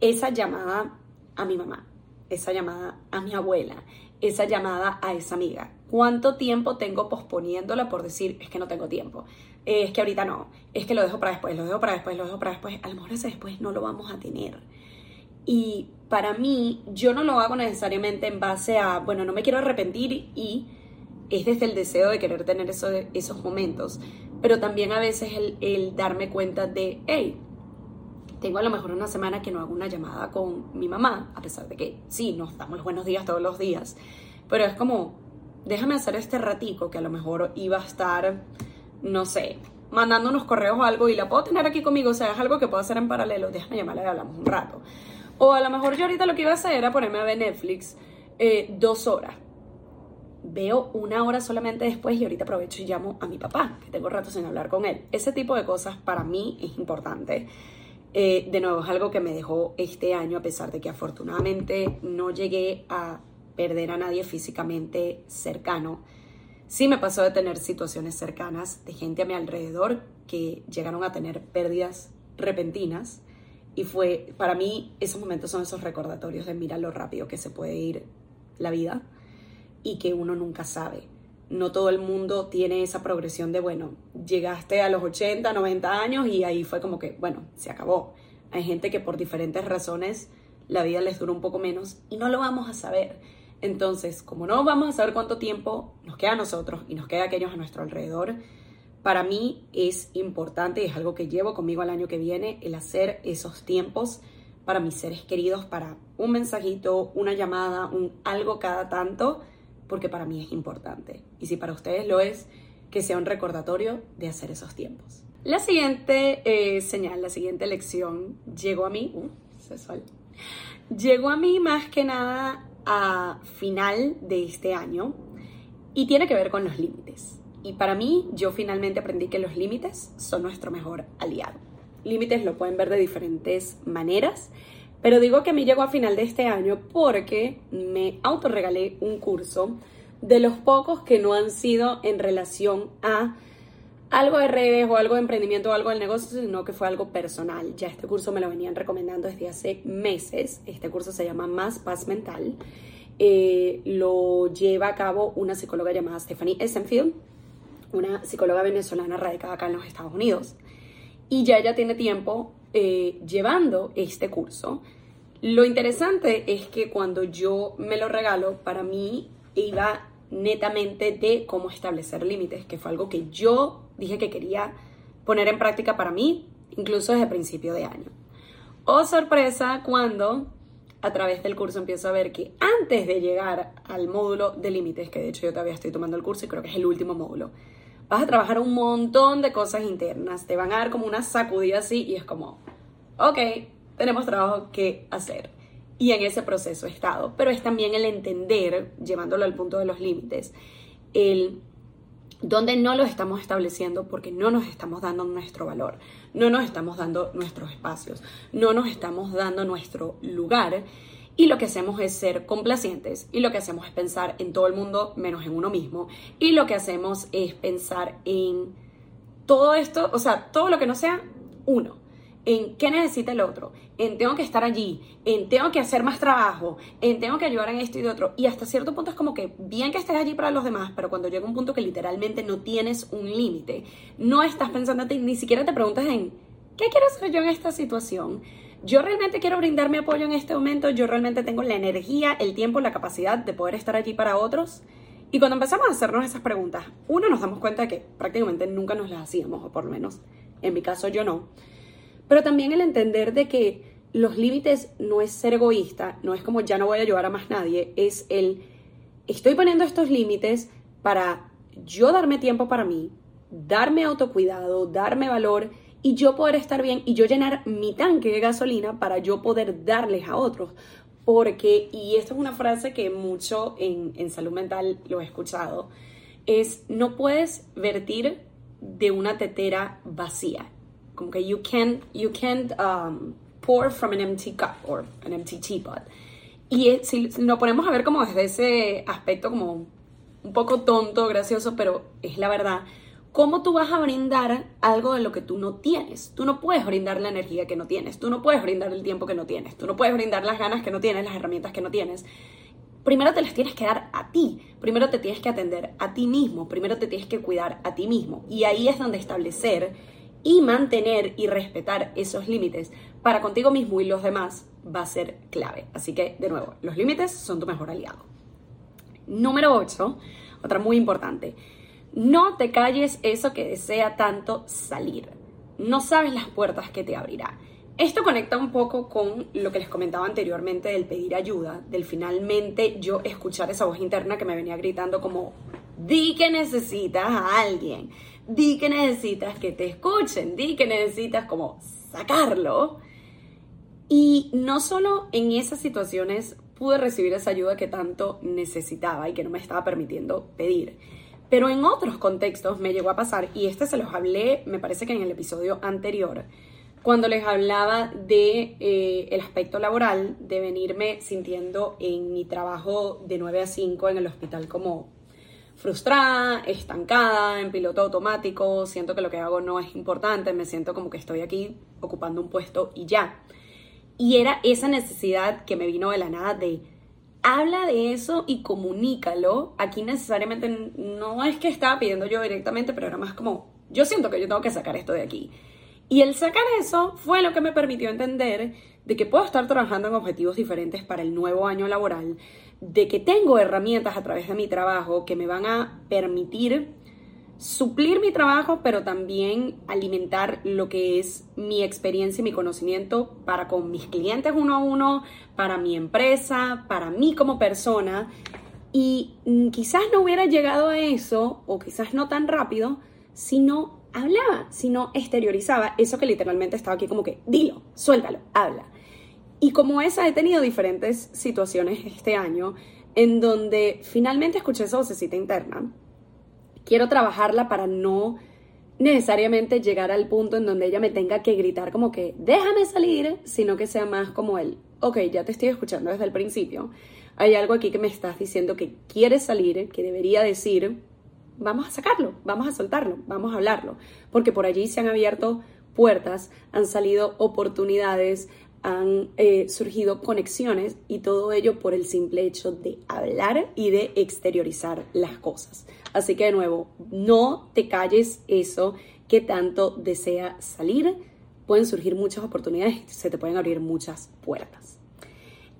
esa llamada a mi mamá, esa llamada a mi abuela, esa llamada a esa amiga, ¿Cuánto tiempo tengo posponiéndola por decir, es que no tengo tiempo? es que ahorita no, es que lo dejo para después, lo dejo para después, lo dejo para después. A lo mejor ese después no lo vamos a tener. Y para mí, yo no lo hago necesariamente en base a, bueno, no me quiero arrepentir y es desde el deseo de querer tener eso, esos momentos. Pero también a veces el, el darme cuenta de, hey, tengo a lo mejor una semana que no hago una llamada con mi mamá, a pesar de que sí, nos damos los buenos días todos los días, pero es como, déjame hacer este ratico que a lo mejor iba a estar, no sé, mandando unos correos o algo y la puedo tener aquí conmigo, o sea, es algo que puedo hacer en paralelo, déjame llamarla y hablamos un rato. O a lo mejor yo ahorita lo que iba a hacer era ponerme a ver Netflix eh, dos horas. Veo una hora solamente después y ahorita aprovecho y llamo a mi papá, que tengo rato sin hablar con él. Ese tipo de cosas para mí es importante. Eh, de nuevo, es algo que me dejó este año, a pesar de que afortunadamente no llegué a perder a nadie físicamente cercano. Sí me pasó de tener situaciones cercanas de gente a mi alrededor que llegaron a tener pérdidas repentinas y fue, para mí, esos momentos son esos recordatorios de mirar lo rápido que se puede ir la vida y que uno nunca sabe. No todo el mundo tiene esa progresión de, bueno, llegaste a los 80, 90 años y ahí fue como que, bueno, se acabó. Hay gente que por diferentes razones la vida les dura un poco menos y no lo vamos a saber. Entonces, como no vamos a saber cuánto tiempo nos queda a nosotros y nos queda a aquellos a nuestro alrededor, para mí es importante y es algo que llevo conmigo al año que viene, el hacer esos tiempos para mis seres queridos, para un mensajito, una llamada, un algo cada tanto, porque para mí es importante. Y si para ustedes lo es, que sea un recordatorio de hacer esos tiempos. La siguiente eh, señal, la siguiente lección llegó a mí, uh, sexual, llegó a mí más que nada a final de este año y tiene que ver con los límites. Y para mí, yo finalmente aprendí que los límites son nuestro mejor aliado. Límites lo pueden ver de diferentes maneras, pero digo que a mí llegó a final de este año porque me autorregalé un curso de los pocos que no han sido en relación a algo de redes o algo de emprendimiento o algo del negocio, sino que fue algo personal. Ya este curso me lo venían recomendando desde hace meses. Este curso se llama Más Paz Mental. Eh, lo lleva a cabo una psicóloga llamada Stephanie Essenfield, una psicóloga venezolana radicada acá en los Estados Unidos. Y ya ella tiene tiempo eh, llevando este curso. Lo interesante es que cuando yo me lo regalo, para mí iba netamente de cómo establecer límites, que fue algo que yo dije que quería poner en práctica para mí, incluso desde principio de año. Oh sorpresa cuando a través del curso empiezo a ver que antes de llegar al módulo de límites, que de hecho yo todavía estoy tomando el curso y creo que es el último módulo, vas a trabajar un montón de cosas internas, te van a dar como una sacudida así y es como, ok, tenemos trabajo que hacer. Y en ese proceso he estado, pero es también el entender, llevándolo al punto de los límites, el donde no lo estamos estableciendo porque no nos estamos dando nuestro valor, no nos estamos dando nuestros espacios, no nos estamos dando nuestro lugar y lo que hacemos es ser complacientes y lo que hacemos es pensar en todo el mundo menos en uno mismo y lo que hacemos es pensar en todo esto, o sea, todo lo que no sea uno en qué necesita el otro, en tengo que estar allí, en tengo que hacer más trabajo, en tengo que ayudar en esto y de otro. Y hasta cierto punto es como que bien que estés allí para los demás, pero cuando llega un punto que literalmente no tienes un límite, no estás pensando ni siquiera te preguntas en qué quiero hacer yo en esta situación. Yo realmente quiero brindarme apoyo en este momento, yo realmente tengo la energía, el tiempo, la capacidad de poder estar allí para otros. Y cuando empezamos a hacernos esas preguntas, uno nos damos cuenta que prácticamente nunca nos las hacíamos, o por lo menos en mi caso yo no. Pero también el entender de que los límites no es ser egoísta, no es como ya no voy a ayudar a más nadie, es el estoy poniendo estos límites para yo darme tiempo para mí, darme autocuidado, darme valor y yo poder estar bien y yo llenar mi tanque de gasolina para yo poder darles a otros. Porque, y esta es una frase que mucho en, en salud mental lo he escuchado, es no puedes vertir de una tetera vacía como que you can't, you can't um, pour from an empty cup or an empty teapot. Y si, nos ponemos a ver como desde ese aspecto como un poco tonto, gracioso, pero es la verdad, ¿cómo tú vas a brindar algo de lo que tú no tienes? Tú no puedes brindar la energía que no tienes, tú no puedes brindar el tiempo que no tienes, tú no puedes brindar las ganas que no tienes, las herramientas que no tienes. Primero te las tienes que dar a ti, primero te tienes que atender a ti mismo, primero te tienes que cuidar a ti mismo. Y ahí es donde establecer y mantener y respetar esos límites para contigo mismo y los demás va a ser clave. Así que, de nuevo, los límites son tu mejor aliado. Número 8, otra muy importante. No te calles eso que desea tanto salir. No sabes las puertas que te abrirá. Esto conecta un poco con lo que les comentaba anteriormente del pedir ayuda, del finalmente yo escuchar esa voz interna que me venía gritando como, di que necesitas a alguien, di que necesitas que te escuchen, di que necesitas como sacarlo. Y no solo en esas situaciones pude recibir esa ayuda que tanto necesitaba y que no me estaba permitiendo pedir. Pero en otros contextos me llegó a pasar, y este se los hablé, me parece que en el episodio anterior, cuando les hablaba de eh, el aspecto laboral, de venirme sintiendo en mi trabajo de 9 a 5 en el hospital como frustrada, estancada, en piloto automático, siento que lo que hago no es importante, me siento como que estoy aquí ocupando un puesto y ya. Y era esa necesidad que me vino de la nada de habla de eso y comunícalo. Aquí necesariamente no es que estaba pidiendo yo directamente, pero era más como, yo siento que yo tengo que sacar esto de aquí. Y el sacar eso fue lo que me permitió entender de que puedo estar trabajando en objetivos diferentes para el nuevo año laboral, de que tengo herramientas a través de mi trabajo que me van a permitir suplir mi trabajo, pero también alimentar lo que es mi experiencia y mi conocimiento para con mis clientes uno a uno, para mi empresa, para mí como persona. Y mm, quizás no hubiera llegado a eso, o quizás no tan rápido, si no hablaba, si no exteriorizaba eso que literalmente estaba aquí como que, dilo, suéltalo, habla. Y como esa he tenido diferentes situaciones este año en donde finalmente escuché esa vocecita interna. Quiero trabajarla para no necesariamente llegar al punto en donde ella me tenga que gritar como que déjame salir, sino que sea más como el, ok, ya te estoy escuchando desde el principio. Hay algo aquí que me estás diciendo que quieres salir, que debería decir, vamos a sacarlo, vamos a soltarlo, vamos a hablarlo, porque por allí se han abierto puertas, han salido oportunidades, han eh, surgido conexiones y todo ello por el simple hecho de hablar y de exteriorizar las cosas. Así que de nuevo, no te calles eso que tanto desea salir. Pueden surgir muchas oportunidades, se te pueden abrir muchas puertas.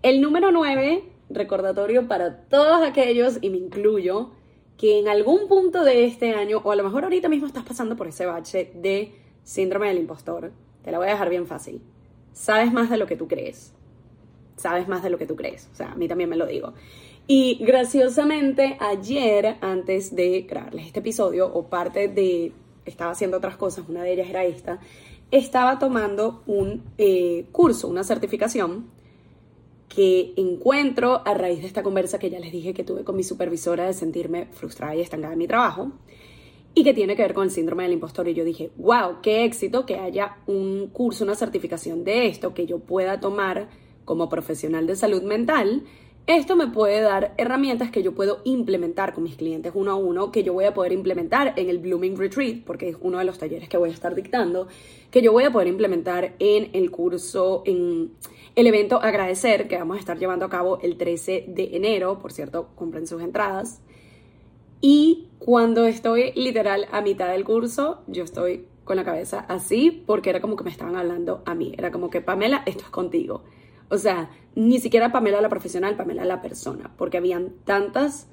El número 9, recordatorio para todos aquellos, y me incluyo, que en algún punto de este año, o a lo mejor ahorita mismo estás pasando por ese bache de síndrome del impostor, te la voy a dejar bien fácil sabes más de lo que tú crees. Sabes más de lo que tú crees. O sea, a mí también me lo digo. Y graciosamente, ayer, antes de grabarles este episodio, o parte de. Estaba haciendo otras cosas, una de ellas era esta. Estaba tomando un eh, curso, una certificación que encuentro a raíz de esta conversa que ya les dije que tuve con mi supervisora de sentirme frustrada y estancada en mi trabajo y que tiene que ver con el síndrome del impostor. Y yo dije, wow, qué éxito que haya un curso, una certificación de esto que yo pueda tomar como profesional de salud mental. Esto me puede dar herramientas que yo puedo implementar con mis clientes uno a uno, que yo voy a poder implementar en el Blooming Retreat, porque es uno de los talleres que voy a estar dictando, que yo voy a poder implementar en el curso, en el evento Agradecer, que vamos a estar llevando a cabo el 13 de enero. Por cierto, compren sus entradas. Y cuando estoy literal a mitad del curso, yo estoy con la cabeza así porque era como que me estaban hablando a mí. Era como que, Pamela, esto es contigo. O sea, ni siquiera Pamela la profesional, Pamela la persona, porque habían tantas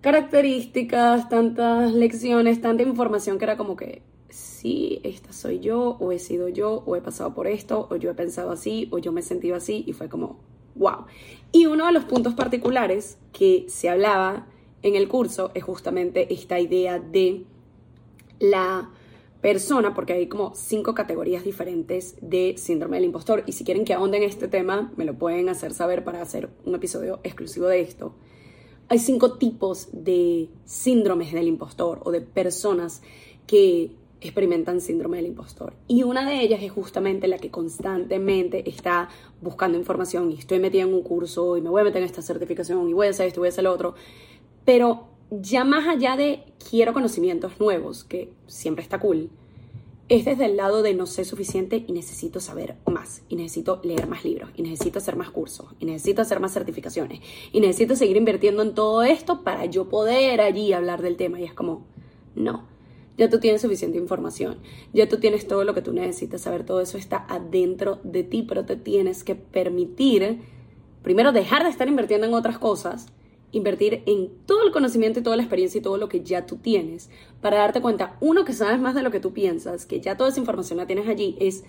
características, tantas lecciones, tanta información que era como que, sí, esta soy yo, o he sido yo, o he pasado por esto, o yo he pensado así, o yo me he sentido así, y fue como, wow. Y uno de los puntos particulares que se hablaba en el curso es justamente esta idea de la persona, porque hay como cinco categorías diferentes de síndrome del impostor. Y si quieren que ahonden en este tema, me lo pueden hacer saber para hacer un episodio exclusivo de esto. Hay cinco tipos de síndromes del impostor o de personas que experimentan síndrome del impostor. Y una de ellas es justamente la que constantemente está buscando información y estoy metida en un curso y me voy a meter en esta certificación y voy a hacer esto, voy a hacer lo otro. Pero ya más allá de quiero conocimientos nuevos, que siempre está cool, es desde el lado de no sé suficiente y necesito saber más, y necesito leer más libros, y necesito hacer más cursos, y necesito hacer más certificaciones, y necesito seguir invirtiendo en todo esto para yo poder allí hablar del tema. Y es como, no, ya tú tienes suficiente información, ya tú tienes todo lo que tú necesitas saber, todo eso está adentro de ti, pero te tienes que permitir, primero, dejar de estar invirtiendo en otras cosas invertir en todo el conocimiento y toda la experiencia y todo lo que ya tú tienes para darte cuenta, uno, que sabes más de lo que tú piensas, que ya toda esa información la tienes allí, es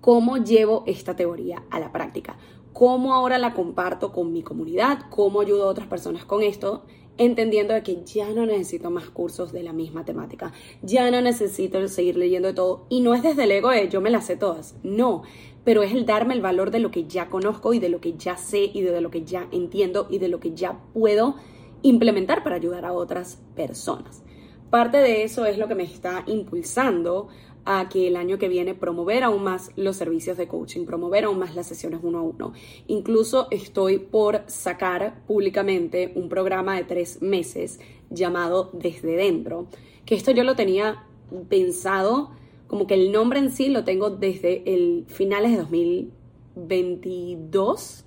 cómo llevo esta teoría a la práctica, cómo ahora la comparto con mi comunidad, cómo ayudo a otras personas con esto, entendiendo de que ya no necesito más cursos de la misma temática, ya no necesito seguir leyendo de todo, y no es desde el ego de yo me las sé todas, no, pero es el darme el valor de lo que ya conozco y de lo que ya sé y de lo que ya entiendo y de lo que ya puedo implementar para ayudar a otras personas. Parte de eso es lo que me está impulsando a que el año que viene promover aún más los servicios de coaching, promover aún más las sesiones uno a uno. Incluso estoy por sacar públicamente un programa de tres meses llamado Desde Dentro, que esto yo lo tenía pensado como que el nombre en sí lo tengo desde el finales de 2022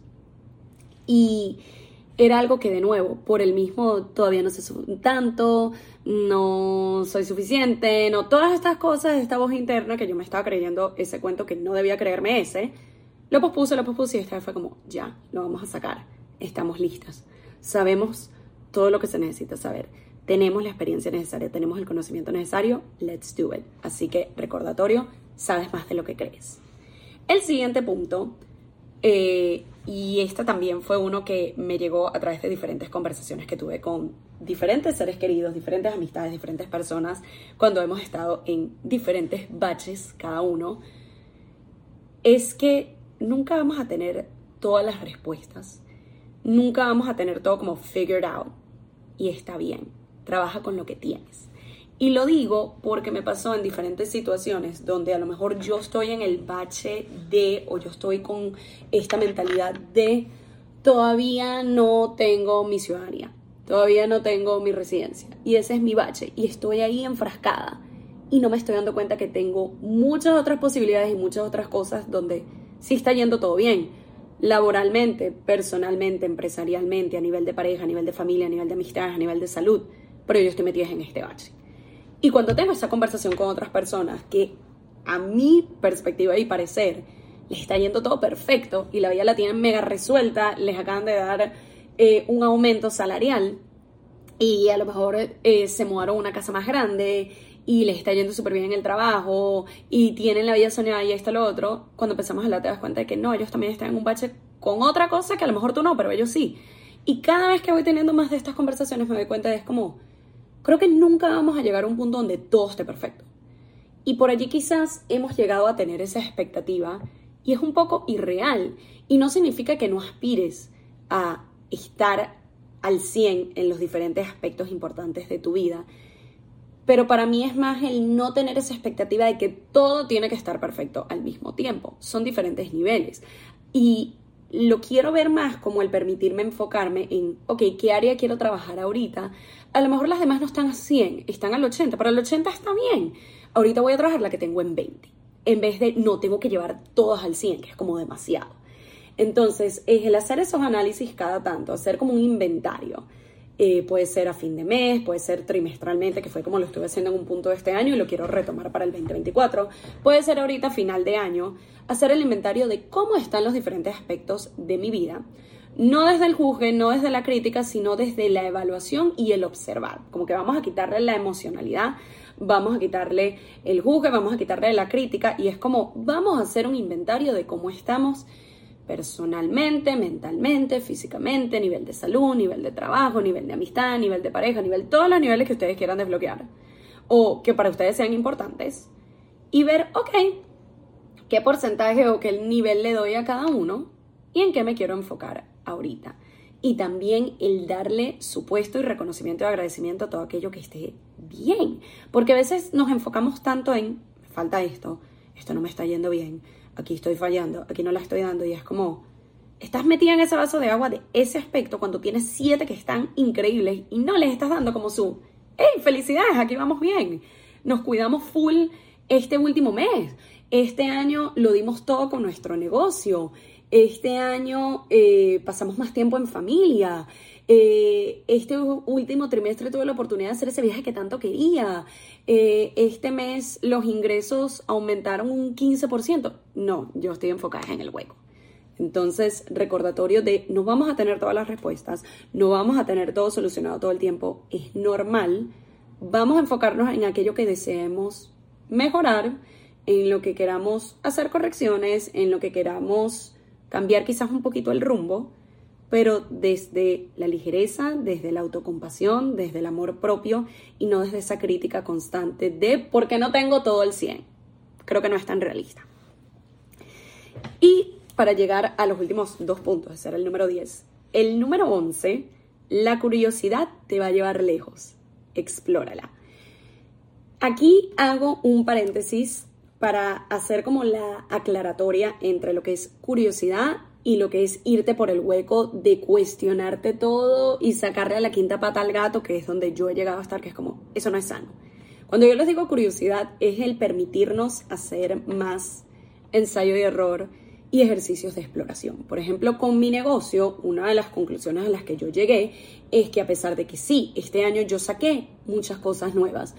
y era algo que de nuevo, por el mismo todavía no sé tanto, no soy suficiente, no todas estas cosas, esta voz interna que yo me estaba creyendo ese cuento que no debía creerme ese, lo pospuse, lo pospuse y esta vez fue como, ya, lo vamos a sacar, estamos listas, sabemos todo lo que se necesita saber tenemos la experiencia necesaria, tenemos el conocimiento necesario, let's do it. Así que recordatorio, sabes más de lo que crees. El siguiente punto, eh, y este también fue uno que me llegó a través de diferentes conversaciones que tuve con diferentes seres queridos, diferentes amistades, diferentes personas, cuando hemos estado en diferentes baches cada uno, es que nunca vamos a tener todas las respuestas, nunca vamos a tener todo como figured out, y está bien trabaja con lo que tienes. Y lo digo porque me pasó en diferentes situaciones donde a lo mejor yo estoy en el bache de, o yo estoy con esta mentalidad de, todavía no tengo mi ciudadanía, todavía no tengo mi residencia y ese es mi bache y estoy ahí enfrascada y no me estoy dando cuenta que tengo muchas otras posibilidades y muchas otras cosas donde sí está yendo todo bien. Laboralmente, personalmente, empresarialmente, a nivel de pareja, a nivel de familia, a nivel de amistad, a nivel de salud, pero yo estoy metida en este bache. Y cuando tengo esa conversación con otras personas que a mi perspectiva y parecer les está yendo todo perfecto y la vida la tienen mega resuelta, les acaban de dar eh, un aumento salarial y a lo mejor eh, se mudaron a una casa más grande y les está yendo súper bien en el trabajo y tienen la vida soñada y esto lo otro, cuando empezamos a hablar te das cuenta de que no, ellos también están en un bache con otra cosa que a lo mejor tú no, pero ellos sí. Y cada vez que voy teniendo más de estas conversaciones me doy cuenta de es como, creo que nunca vamos a llegar a un punto donde todo esté perfecto. Y por allí quizás hemos llegado a tener esa expectativa y es un poco irreal. Y no significa que no aspires a estar al 100 en los diferentes aspectos importantes de tu vida. Pero para mí es más el no tener esa expectativa de que todo tiene que estar perfecto al mismo tiempo. Son diferentes niveles. Y lo quiero ver más como el permitirme enfocarme en, ok, ¿qué área quiero trabajar ahorita? A lo mejor las demás no están a 100, están al 80, pero el 80 está bien. Ahorita voy a trabajar la que tengo en 20, en vez de no tengo que llevar todas al 100, que es como demasiado. Entonces, es el hacer esos análisis cada tanto, hacer como un inventario. Eh, puede ser a fin de mes, puede ser trimestralmente, que fue como lo estuve haciendo en un punto de este año y lo quiero retomar para el 2024. Puede ser ahorita final de año, hacer el inventario de cómo están los diferentes aspectos de mi vida. No desde el juzgue, no desde la crítica, sino desde la evaluación y el observar. Como que vamos a quitarle la emocionalidad, vamos a quitarle el juzgue, vamos a quitarle la crítica y es como vamos a hacer un inventario de cómo estamos personalmente, mentalmente, físicamente, nivel de salud, nivel de trabajo, nivel de amistad, nivel de pareja, nivel, todos los niveles que ustedes quieran desbloquear o que para ustedes sean importantes y ver, ok, qué porcentaje o qué nivel le doy a cada uno y en qué me quiero enfocar ahorita. Y también el darle su puesto y reconocimiento y agradecimiento a todo aquello que esté bien. Porque a veces nos enfocamos tanto en, falta esto, esto no me está yendo bien, aquí estoy fallando, aquí no la estoy dando y es como, estás metida en ese vaso de agua de ese aspecto cuando tienes siete que están increíbles y no les estás dando como su, hey, felicidades, aquí vamos bien. Nos cuidamos full este último mes. Este año lo dimos todo con nuestro negocio. Este año eh, pasamos más tiempo en familia. Eh, este último trimestre tuve la oportunidad de hacer ese viaje que tanto quería. Eh, este mes los ingresos aumentaron un 15%. No, yo estoy enfocada en el hueco. Entonces, recordatorio de no vamos a tener todas las respuestas, no vamos a tener todo solucionado todo el tiempo, es normal. Vamos a enfocarnos en aquello que deseemos mejorar, en lo que queramos hacer correcciones, en lo que queramos cambiar quizás un poquito el rumbo pero desde la ligereza, desde la autocompasión, desde el amor propio y no desde esa crítica constante de por qué no tengo todo el 100. Creo que no es tan realista. Y para llegar a los últimos dos puntos, ese era el número 10. El número 11, la curiosidad te va a llevar lejos. Explórala. Aquí hago un paréntesis para hacer como la aclaratoria entre lo que es curiosidad y lo que es irte por el hueco de cuestionarte todo y sacarle a la quinta pata al gato, que es donde yo he llegado a estar, que es como, eso no es sano. Cuando yo les digo curiosidad, es el permitirnos hacer más ensayo y error y ejercicios de exploración. Por ejemplo, con mi negocio, una de las conclusiones a las que yo llegué es que a pesar de que sí, este año yo saqué muchas cosas nuevas,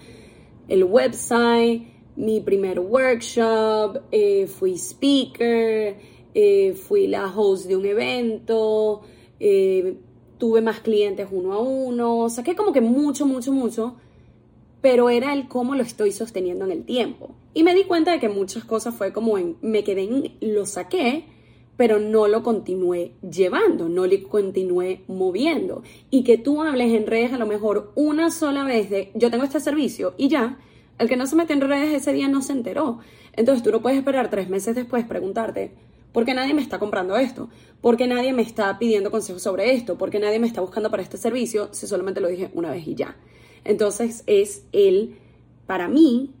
el website, mi primer workshop, eh, fui speaker, eh, fui la host de un evento, eh, tuve más clientes uno a uno, saqué como que mucho, mucho, mucho, pero era el cómo lo estoy sosteniendo en el tiempo. Y me di cuenta de que muchas cosas fue como en, me quedé en, lo saqué, pero no lo continué llevando, no lo continué moviendo. Y que tú hables en redes a lo mejor una sola vez de, yo tengo este servicio y ya, el que no se metió en redes ese día no se enteró. Entonces tú no puedes esperar tres meses después preguntarte, porque nadie me está comprando esto, porque nadie me está pidiendo consejos sobre esto, porque nadie me está buscando para este servicio, si solamente lo dije una vez y ya. Entonces es el, para mí,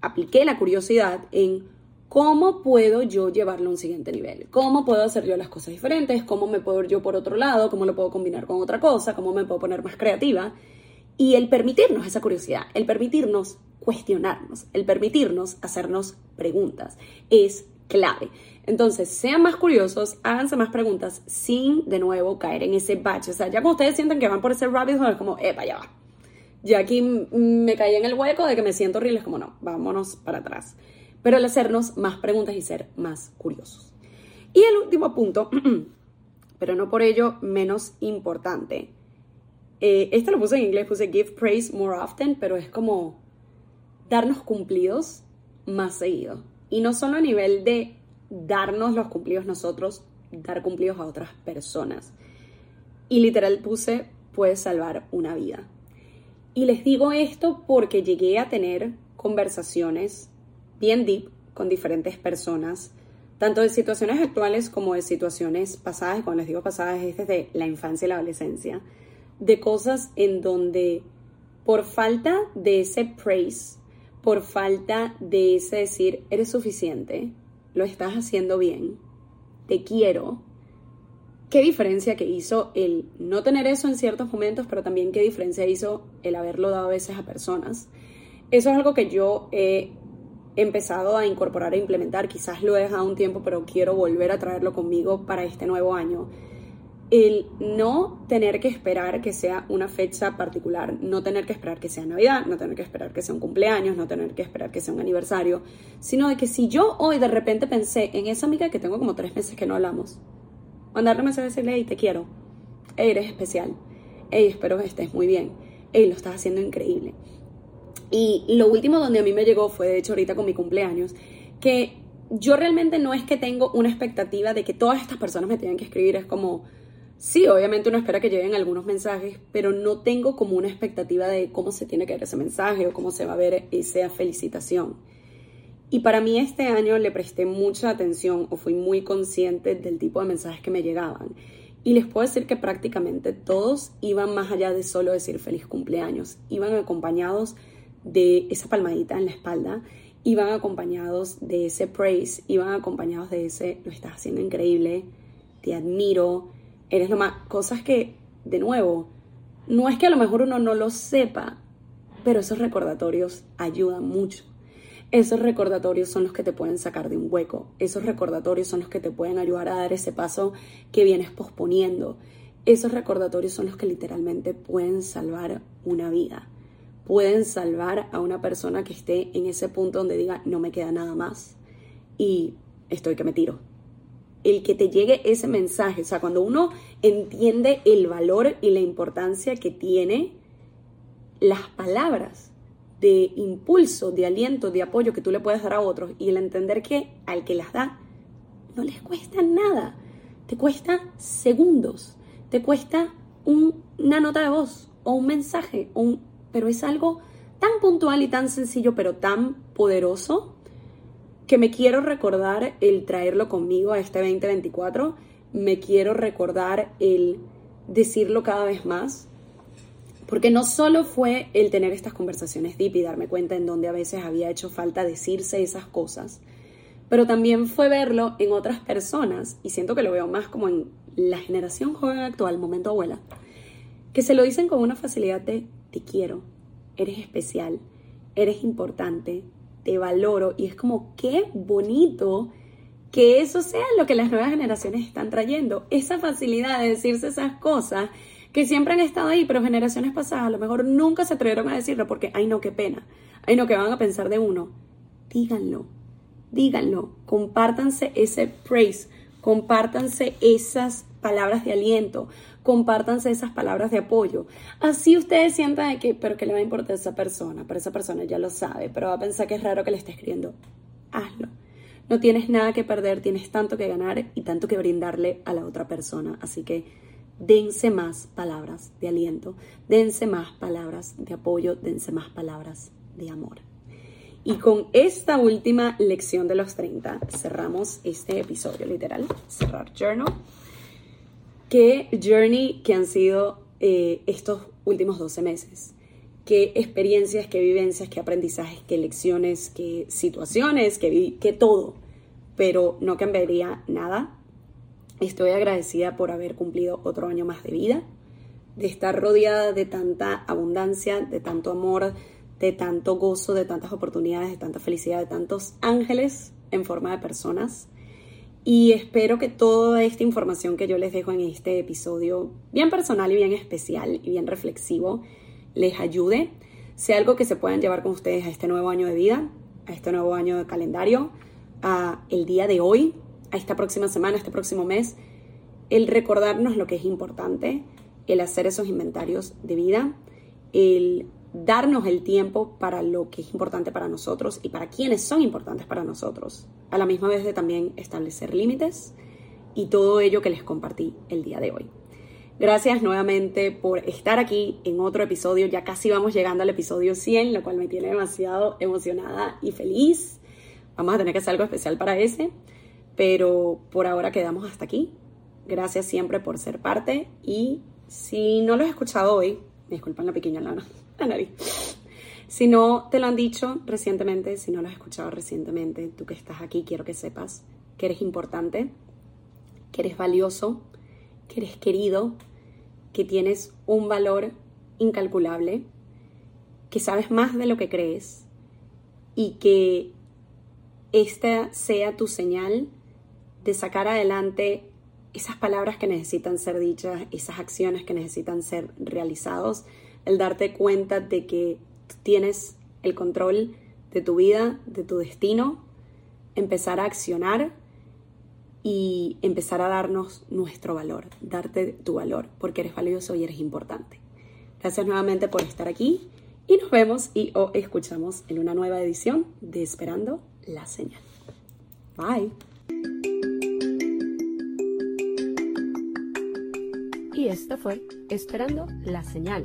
apliqué la curiosidad en ¿Cómo puedo yo llevarlo a un siguiente nivel? ¿Cómo puedo hacer yo las cosas diferentes? ¿Cómo me puedo ir yo por otro lado? ¿Cómo lo puedo combinar con otra cosa? ¿Cómo me puedo poner más creativa? Y el permitirnos esa curiosidad, el permitirnos cuestionarnos, el permitirnos hacernos preguntas es clave. Entonces, sean más curiosos, háganse más preguntas sin de nuevo caer en ese bache. O sea, ya cuando ustedes sienten que van por ese rabbit hole, es como, epa, ya va. Ya aquí me caí en el hueco de que me siento horrible, es como, no, vámonos para atrás pero el hacernos más preguntas y ser más curiosos. Y el último punto, pero no por ello menos importante. Eh, este lo puse en inglés, puse give praise more often, pero es como darnos cumplidos más seguido. Y no solo a nivel de darnos los cumplidos nosotros, dar cumplidos a otras personas. Y literal puse, puedes salvar una vida. Y les digo esto porque llegué a tener conversaciones bien deep con diferentes personas, tanto de situaciones actuales como de situaciones pasadas, cuando les digo pasadas es desde la infancia y la adolescencia, de cosas en donde por falta de ese praise, por falta de ese decir, eres suficiente, lo estás haciendo bien, te quiero, qué diferencia que hizo el no tener eso en ciertos momentos, pero también qué diferencia hizo el haberlo dado a veces a personas. Eso es algo que yo he empezado a incorporar e implementar, quizás lo he dejado un tiempo, pero quiero volver a traerlo conmigo para este nuevo año. El no tener que esperar que sea una fecha particular, no tener que esperar que sea Navidad, no tener que esperar que sea un cumpleaños, no tener que esperar que sea un aniversario, sino de que si yo hoy de repente pensé en esa amiga que tengo como tres meses que no hablamos, mandarle un mensaje y decirle, hey, te quiero, hey, eres especial, hey, espero que estés muy bien, hey, lo estás haciendo increíble. Y lo último donde a mí me llegó fue, de hecho, ahorita con mi cumpleaños, que yo realmente no es que tengo una expectativa de que todas estas personas me tengan que escribir, es como, sí, obviamente uno espera que lleguen algunos mensajes, pero no tengo como una expectativa de cómo se tiene que ver ese mensaje o cómo se va a ver esa felicitación. Y para mí este año le presté mucha atención o fui muy consciente del tipo de mensajes que me llegaban. Y les puedo decir que prácticamente todos iban más allá de solo decir feliz cumpleaños, iban acompañados de esa palmadita en la espalda, iban acompañados de ese praise, iban acompañados de ese, lo estás haciendo increíble, te admiro, eres lo más, cosas que, de nuevo, no es que a lo mejor uno no lo sepa, pero esos recordatorios ayudan mucho. Esos recordatorios son los que te pueden sacar de un hueco. Esos recordatorios son los que te pueden ayudar a dar ese paso que vienes posponiendo. Esos recordatorios son los que literalmente pueden salvar una vida pueden salvar a una persona que esté en ese punto donde diga, no me queda nada más y estoy que me tiro. El que te llegue ese mensaje, o sea, cuando uno entiende el valor y la importancia que tiene las palabras de impulso, de aliento, de apoyo que tú le puedes dar a otros y el entender que al que las da no les cuesta nada, te cuesta segundos, te cuesta una nota de voz o un mensaje un pero es algo tan puntual y tan sencillo, pero tan poderoso, que me quiero recordar el traerlo conmigo a este 2024, me quiero recordar el decirlo cada vez más, porque no solo fue el tener estas conversaciones deep y darme cuenta en donde a veces había hecho falta decirse esas cosas, pero también fue verlo en otras personas, y siento que lo veo más como en la generación joven actual, momento abuela, que se lo dicen con una facilidad de te quiero, eres especial, eres importante, valoro y es como qué bonito que eso sea lo que las nuevas generaciones están trayendo, esa facilidad de decirse esas cosas que siempre han estado ahí, pero generaciones pasadas a lo mejor nunca se atrevieron a decirlo porque, ay no, qué pena, ay no, que van a pensar de uno. Díganlo, díganlo, compártanse ese praise, compártanse esas palabras de aliento, compártanse esas palabras de apoyo. Así ustedes sientan que, pero que le va a importar a esa persona, pero esa persona ya lo sabe, pero va a pensar que es raro que le esté escribiendo. Hazlo. No tienes nada que perder, tienes tanto que ganar y tanto que brindarle a la otra persona. Así que dense más palabras de aliento, dense más palabras de apoyo, dense más palabras de amor. Y con esta última lección de los 30 cerramos este episodio, literal, cerrar journal qué journey que han sido eh, estos últimos 12 meses. qué experiencias, qué vivencias, qué aprendizajes, qué lecciones, qué situaciones, qué, qué todo, pero no cambiaría nada. Estoy agradecida por haber cumplido otro año más de vida, de estar rodeada de tanta abundancia, de tanto amor, de tanto gozo, de tantas oportunidades, de tanta felicidad, de tantos ángeles en forma de personas. Y espero que toda esta información que yo les dejo en este episodio, bien personal y bien especial y bien reflexivo, les ayude, sea algo que se puedan llevar con ustedes a este nuevo año de vida, a este nuevo año de calendario, a el día de hoy, a esta próxima semana, a este próximo mes, el recordarnos lo que es importante, el hacer esos inventarios de vida, el darnos el tiempo para lo que es importante para nosotros y para quienes son importantes para nosotros. A la misma vez de también establecer límites y todo ello que les compartí el día de hoy. Gracias nuevamente por estar aquí en otro episodio. Ya casi vamos llegando al episodio 100, lo cual me tiene demasiado emocionada y feliz. Vamos a tener que hacer algo especial para ese, pero por ahora quedamos hasta aquí. Gracias siempre por ser parte y si no lo has escuchado hoy, me disculpan la pequeña lana, la. Si no te lo han dicho recientemente, si no lo has escuchado recientemente, tú que estás aquí, quiero que sepas que eres importante, que eres valioso, que eres querido, que tienes un valor incalculable, que sabes más de lo que crees y que esta sea tu señal de sacar adelante esas palabras que necesitan ser dichas, esas acciones que necesitan ser realizados, el darte cuenta de que tienes el control de tu vida, de tu destino, empezar a accionar y empezar a darnos nuestro valor, darte tu valor, porque eres valioso y eres importante. Gracias nuevamente por estar aquí y nos vemos y o escuchamos en una nueva edición de Esperando la Señal. Bye. Y esto fue Esperando la Señal,